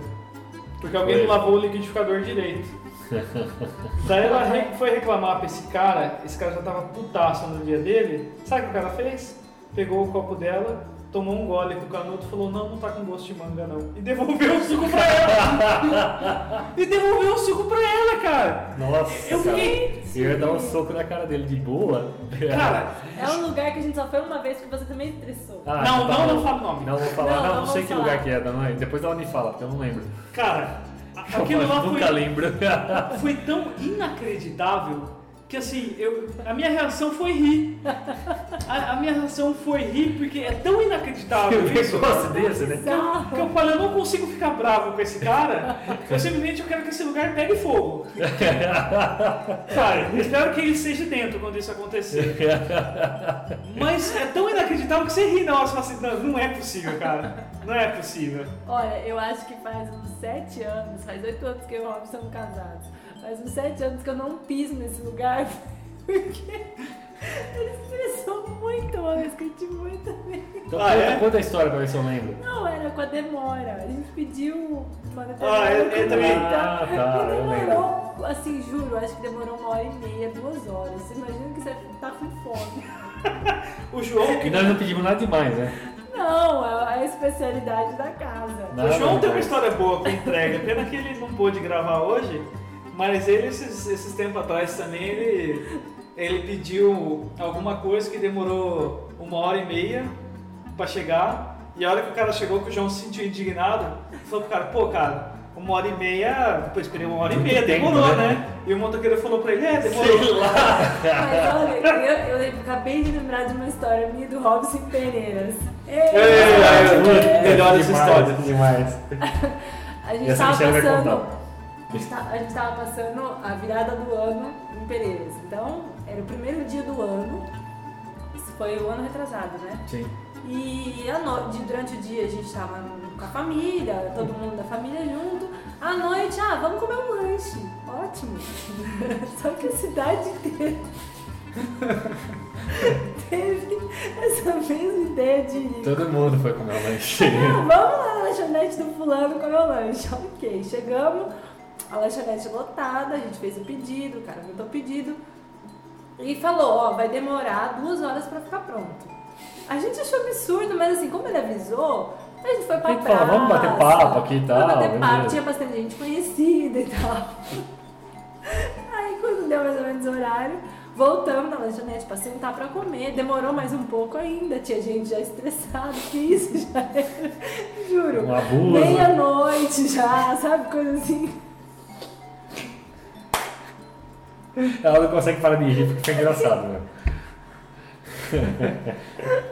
Porque alguém não lavou o liquidificador direito. Daí ela foi reclamar pra esse cara, esse cara já tava putaço no dia dele. Sabe o que o cara fez? Pegou o copo dela, tomou um gole com o canudo e falou: Não, não tá com gosto de manga não. E devolveu o suco pra ela. <laughs> e devolveu o suco pra ela, cara. Nossa, Eu fiquei- Eu ia dar um soco na cara dele de boa. Cara, É um lugar que a gente só foi uma vez que você também estressou. Ah, não, tá não, não fala o nome. Não vou falar, Não, não, não sei que falar. lugar que é, não, depois ela me fala, porque eu não lembro. Cara, <laughs> aquilo lá Nunca foi, lembro. foi tão inacreditável que assim, eu, a minha reação foi rir. A, a minha reação foi rir porque é tão inacreditável Um isso. negócio desse, né? Que eu, que eu falei, eu não consigo ficar bravo com esse cara, eu simplesmente eu quero que esse lugar pegue fogo. <laughs> Cara, eu espero que ele esteja dentro quando isso acontecer. Mas é tão inacreditável que você ri na hora e fala assim, não, não é possível, cara. Não é possível. Olha, eu acho que faz uns sete anos, faz oito anos que eu e o Rob somos casados. Faz uns sete anos que eu não piso nesse lugar. <laughs> Porque Ele se estressou muito que a gente foi também. Então, Ah, é? conta a história pra ver se eu lembro. Não, era com a demora. A gente pediu uma Ah, determinada eu- eu também. Ah, tá, e eu demorou, assim, juro, acho que demorou uma hora e meia, duas horas. Você imagina que você tá com fome. <laughs> O João, E nós não pedimos nada demais, né? Não, é a especialidade da casa. Nada o João tem uma história boa com entrega. Pena que ele não pôde gravar hoje, mas ele, esses, esses tempos atrás também, ele, ele pediu alguma coisa que demorou uma hora e meia pra chegar. E a hora que o cara chegou, que o João se sentiu indignado, falou pro cara, pô, cara, uma hora e meia, pô, esperei uma hora e Muito meia, tempo, demorou, né? né? E o motoqueiro falou pra ele, é, demorou. Sei lá. Mas olha, eu, eu acabei de lembrar de uma história minha do Robson Peneiras. Ei, é, melhores demais, histórias. Demais. <laughs> A gente Essa tava passando. A gente, tá- a gente tava passando a virada do ano em Pereiras. Então, era o primeiro dia do ano. Isso foi o ano retrasado, né? Sim. E de- durante o dia a gente tava com a família, todo mundo da família junto. À noite, ah, vamos comer um lanche. Ótimo. <laughs> Só que a cidade inteira <laughs> teve essa mesma ideia de Todo mundo foi comer o lanche. <laughs> ah, vamos lá na lanchonete do fulano comer o lanche. Ok, chegamos, a lanchonete lotada, a gente fez o pedido, o cara mandou o pedido e falou, ó, vai demorar duas horas pra ficar pronto. A gente achou absurdo, mas assim, como ele avisou, a gente foi pra Tem falar, praça. vamos bater papo aqui e tal, bater papo, tinha bastante gente conhecida e tal. Aí quando deu mais ou menos o horário, voltamos na lanchonete pra sentar pra comer. Demorou mais um pouco ainda, tinha gente já estressada, que isso já era, <laughs> juro, Um abuso. meia-noite já, sabe, coisa assim. Ela não consegue parar de rir porque fica engraçado, né?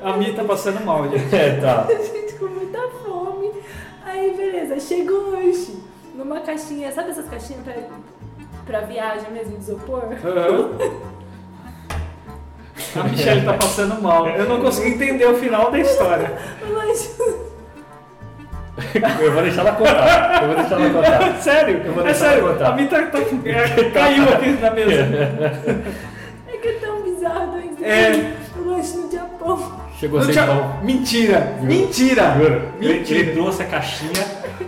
A Mi tá passando mal, gente. É, tá. A <laughs> gente com muita fome. Aí, beleza, chegou o lanche. Numa caixinha, sabe essas caixinhas pra, pra viagem mesmo de isopor? A Michelle tá passando mal. Eu não consegui entender o final da história. <laughs> O lanche. Eu vou deixar ela contar. Eu vou deixar ela contar. <laughs> sério, Eu vou é sério. ela contar. A Mi tá, tá- é, caiu aqui na mesa. <laughs> É que é tão bizarro, né? É. O lanche no Japão. Chegou Não sem tinha- pão. Mentira! Juro. Mentira! Juro. Ele, Mentira! ele trouxe a caixinha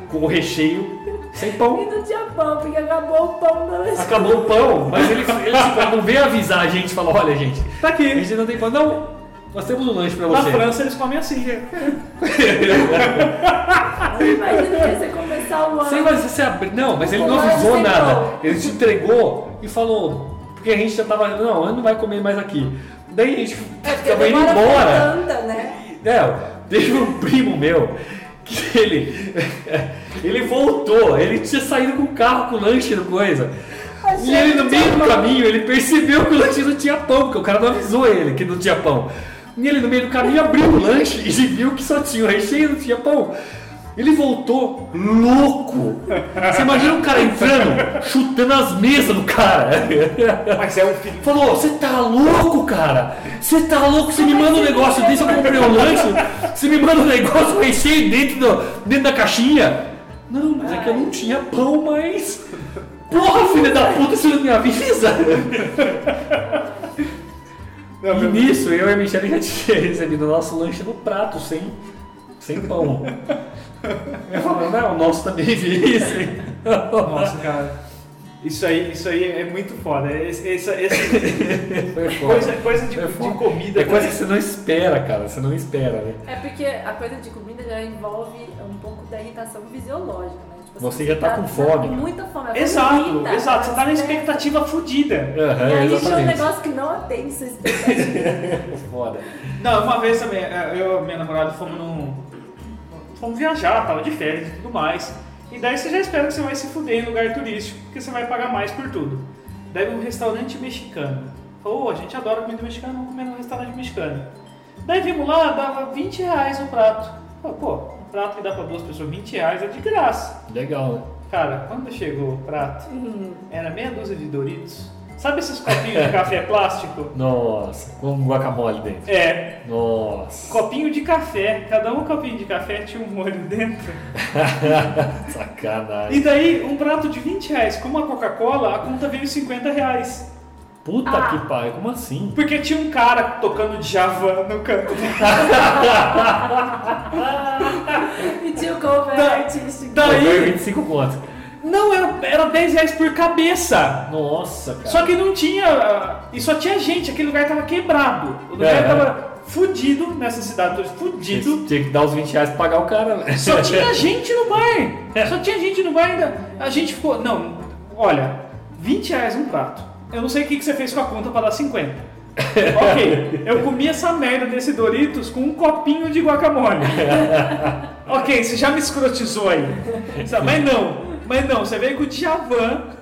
com o recheio sem pão. E no Japão, porque acabou o pão da lanche. Acabou o pão, mas ele, ele não veio avisar a gente, falou, olha gente, Tá a aqui. gente não tem pão. Não, nós temos um lanche pra Na você. França eles comem assim. <laughs> Imagina que você começar o ano. Sem mas você abrir. Não, mas ele não O lanche avisou sem nada. Ele te entregou e falou. Porque a gente já tava. Não, ele não vai comer mais aqui. Daí a gente É tava indo embora. né? Não, teve um primo meu que ele. <laughs> Ele voltou, ele tinha saído com o carro com lanche no coisa. Achei E ele no meio do caminho, ele percebeu que o lanche não tinha pão, porque o cara não avisou ele que não tinha pão. E ele no meio do caminho abriu o lanche e viu que só tinha o recheio e não tinha pão. Ele voltou louco. Você imagina um cara entrando, chutando as mesas do cara. Mas é um filho. Falou, você tá louco, cara? Você tá louco? Você me manda um negócio desse, eu comprei um lanche, você me manda um negócio recheio dentro, do, dentro da caixinha? Não, mas é que eu não tinha pão, mas. Porra, filha da puta, você não me avisa? Não, E nisso, eu e a Michelle já tinha recebido o nosso lanche no prato, sem, sem pão. Eu falei, não, o nosso também hein?" Nossa, cara. Isso aí, isso aí é muito foda. Esse, esse, <laughs> esse- foda. coisa, coisa de, de comida. É coisa que você não espera, cara. Você não espera, né? É porque a coisa de comida já envolve um pouco da irritação fisiológica, né? Tipo, Você já tá com fome. com muita fome. Exato, irrita, exato. Você tá na expectativa fodida. Aham, E aí chega um exatamente. negócio que não atende sua expectativa. <laughs> Foda. Não, uma vez também, é, eu e minha namorada fomos num. Fomos viajar, tava de férias e tudo mais. E daí você já espera que você vai se fuder em lugar turístico, porque você vai pagar mais por tudo. Daí um restaurante mexicano. Falou, "Ô, a gente adora comida mexicana, vamos comer num restaurante mexicano. Daí vimos lá, dava 20 reais o prato. Falei, pô, um prato que dá pra duas pessoas 20 reais é de graça. Legal, né? Cara, quando chegou o prato, era meia dúzia de Doritos. Sabe esses copinhos de café plástico? <laughs> Nossa, com guacamole dentro. É, Nossa. Copinho de café, cada um copinho de café tinha um molho dentro. <laughs> Sacanagem. E daí, um prato de 20 reais com uma Coca-Cola, a conta veio 50 reais. Puta Ah. que pariu, como assim? Porque tinha um cara tocando Djavan no canto. <laughs> E tinha o cover Da- artístico. Daí- Foi 25 contos. Não, era, era 10 reais por cabeça. Nossa, cara. Só que não tinha. E só tinha gente, aquele lugar tava quebrado. O lugar É. tava fudido nessa cidade, fudido. Tinha que dar os 20 reais pra pagar o cara, velho. Só <laughs> tinha gente no bar. Só tinha gente no bar ainda. A gente ficou. Não, olha, 20 reais um prato. Eu não sei o que, que você fez com a conta pra dar 50. <laughs> ok, eu comi essa merda desse Doritos com um copinho de guacamole. <laughs> ok, você já me escrotizou aí. Mas não, mas não, você veio com o Djavan <laughs>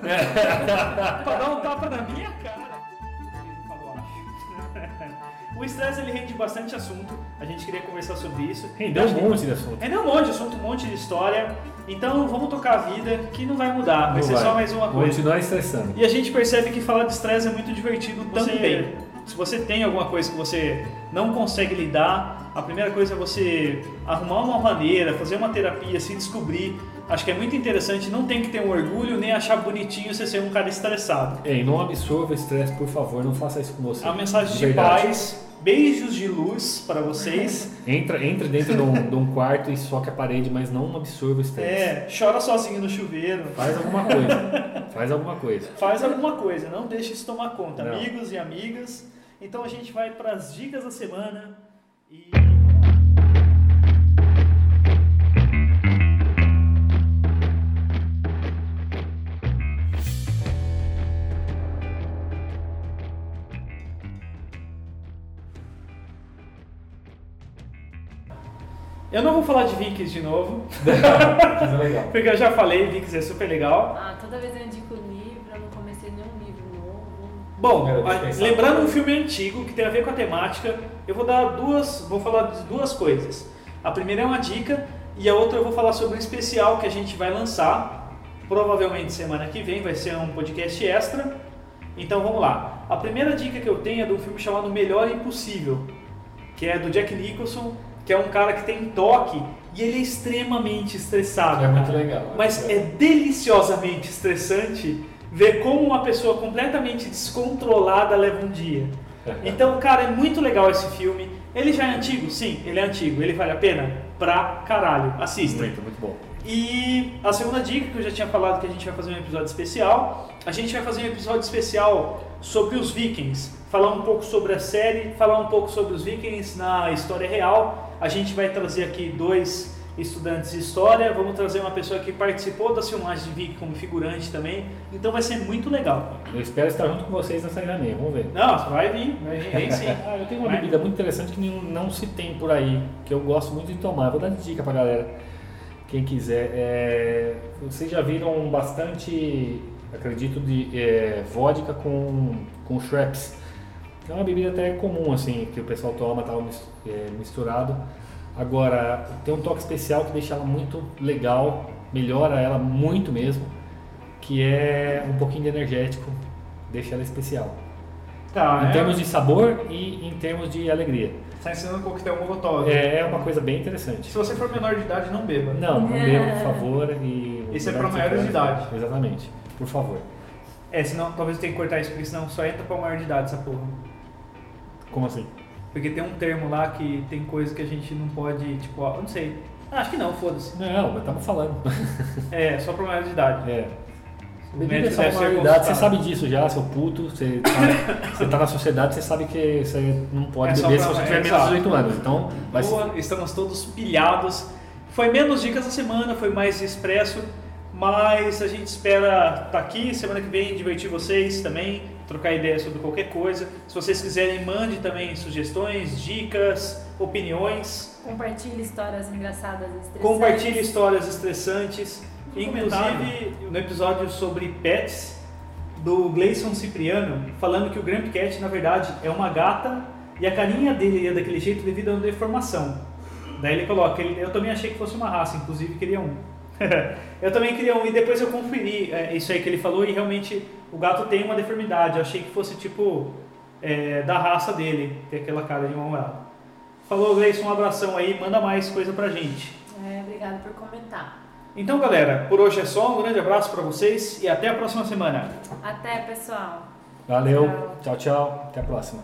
pra dar um tapa na minha cara. <laughs> O estresse ele rende bastante assunto. A gente queria conversar sobre isso. Rendeu um que- monte de assunto. Rendeu um monte de assunto, um monte de história. Então vamos tocar a vida, que não vai mudar, vai Não ser vai. só mais uma coisa. continuar estressando. E a gente percebe que falar de estresse é muito divertido Você- também. Se você tem alguma coisa que você não consegue lidar, a primeira coisa é você arrumar uma maneira, fazer uma terapia, se descobrir. Acho que é muito interessante, não tem que ter um orgulho nem achar bonitinho você ser um cara estressado. Ei, não absorva o estresse, por favor, não faça isso com você. A mensagem de verdade. paz, beijos de luz para vocês. Entra, entra dentro de um, de um quarto e soque a parede, mas não absorva o estresse. É, chora sozinho no chuveiro. Faz alguma coisa. Faz alguma coisa. Faz alguma coisa, não deixe isso tomar conta, Não. amigos e amigas. Então a gente vai para as dicas da semana e Eu não vou falar de Vikings de novo, <laughs> Mas é legal. porque eu já falei, Vikings é super legal. Ah, toda vez eu indico livro, eu não comecei nenhum livro novo. Bom, a- lembrando um filme antigo que tem a ver com a temática, eu vou dar duas, vou falar de duas coisas. A primeira é uma dica e a outra eu vou falar sobre um especial que a gente vai lançar, provavelmente semana que vem, vai ser um podcast extra. Então vamos lá. A primeira dica que eu tenho é de um filme chamado Melhor Impossível, que é do Jack Nicholson, que é um cara que tem toque e ele é extremamente estressado. É muito cara. legal. Mas é deliciosamente estressante ver como uma pessoa completamente descontrolada leva um dia. <laughs> Então, cara, é muito legal esse filme. Ele já é antigo? Sim, ele é antigo. Ele vale a pena? Pra caralho. Assista. Muito, muito bom. E a segunda dica que eu já tinha falado que a gente vai fazer um episódio especial, a gente vai fazer um episódio especial sobre os Vikings, falar um pouco sobre a série, falar um pouco sobre os Vikings na história real. A gente vai trazer aqui dois estudantes de história, vamos trazer uma pessoa que participou das filmagens de Viking como figurante também. Então vai ser muito legal. Eu espero estar junto com vocês nessa graninha. Vamos ver. Não, vai vir, vai vir, vem sim. <laughs> Ah, eu tenho uma Vai. bebida muito interessante que não, não se tem por aí, que eu gosto muito de tomar. Vou dar dica pra galera, quem quiser. É, vocês já viram bastante, acredito, de é, vodka com, com É uma bebida até comum, assim, que o pessoal toma, tal, é, misturado. Agora, tem um toque especial que deixa ela muito legal, melhora ela muito mesmo, que é um pouquinho de energético, deixa ela especial. Tá, Em é, termos de sabor e em termos de alegria. tá ensinando coquetel molotov. É, é uma coisa bem interessante. Se você for menor de idade, não beba. Não, não beba, por favor. E <laughs> Esse é maiores você de idade. Exatamente. Por favor. É, senão talvez eu tenha que cortar isso, porque senão só entra pra maior de idade essa porra. Como assim? Porque tem um termo lá que tem coisa que a gente não pode, tipo, ó, eu não sei. Ah, acho que não, foda-se. Não, mas estamos falando. <laughs> É, só pra maior de idade. É. O Bebida é médico só deve ser maioridade, você sabe disso já, seu puto, você tá, <laughs> você tá na sociedade, você sabe que você não pode É beber se você é, tiver menos de exato. 18 anos. Então, vai ser- Boa, estamos todos pilhados. Foi menos dicas da semana, foi mais expresso, mas a gente espera estar aqui semana que vem, divertir vocês também, trocar ideias sobre qualquer coisa. Se vocês quiserem, mande também sugestões, dicas, opiniões. Compartilhe histórias engraçadas e estressantes. Compartilhe histórias estressantes. Inclusive, no episódio sobre pets, do Gleison Cipriano, falando que o Grand Cat, na verdade, é uma gata e a carinha dele é daquele jeito devido a uma deformação. Daí ele coloca, eu também achei que fosse uma raça, inclusive queria um. <laughs> eu também queria um e depois eu conferi é, isso aí que ele falou e realmente o gato tem uma deformidade. Eu achei que fosse tipo é, da raça dele, ter aquela cara de mal Falou, Gleison, um abração aí, manda mais coisa pra gente. É, obrigada por comentar. Então, galera, por hoje é só. Um grande abraço para vocês e até a próxima semana. Até, pessoal. Valeu, Tchau. tchau, tchau. Até a próxima.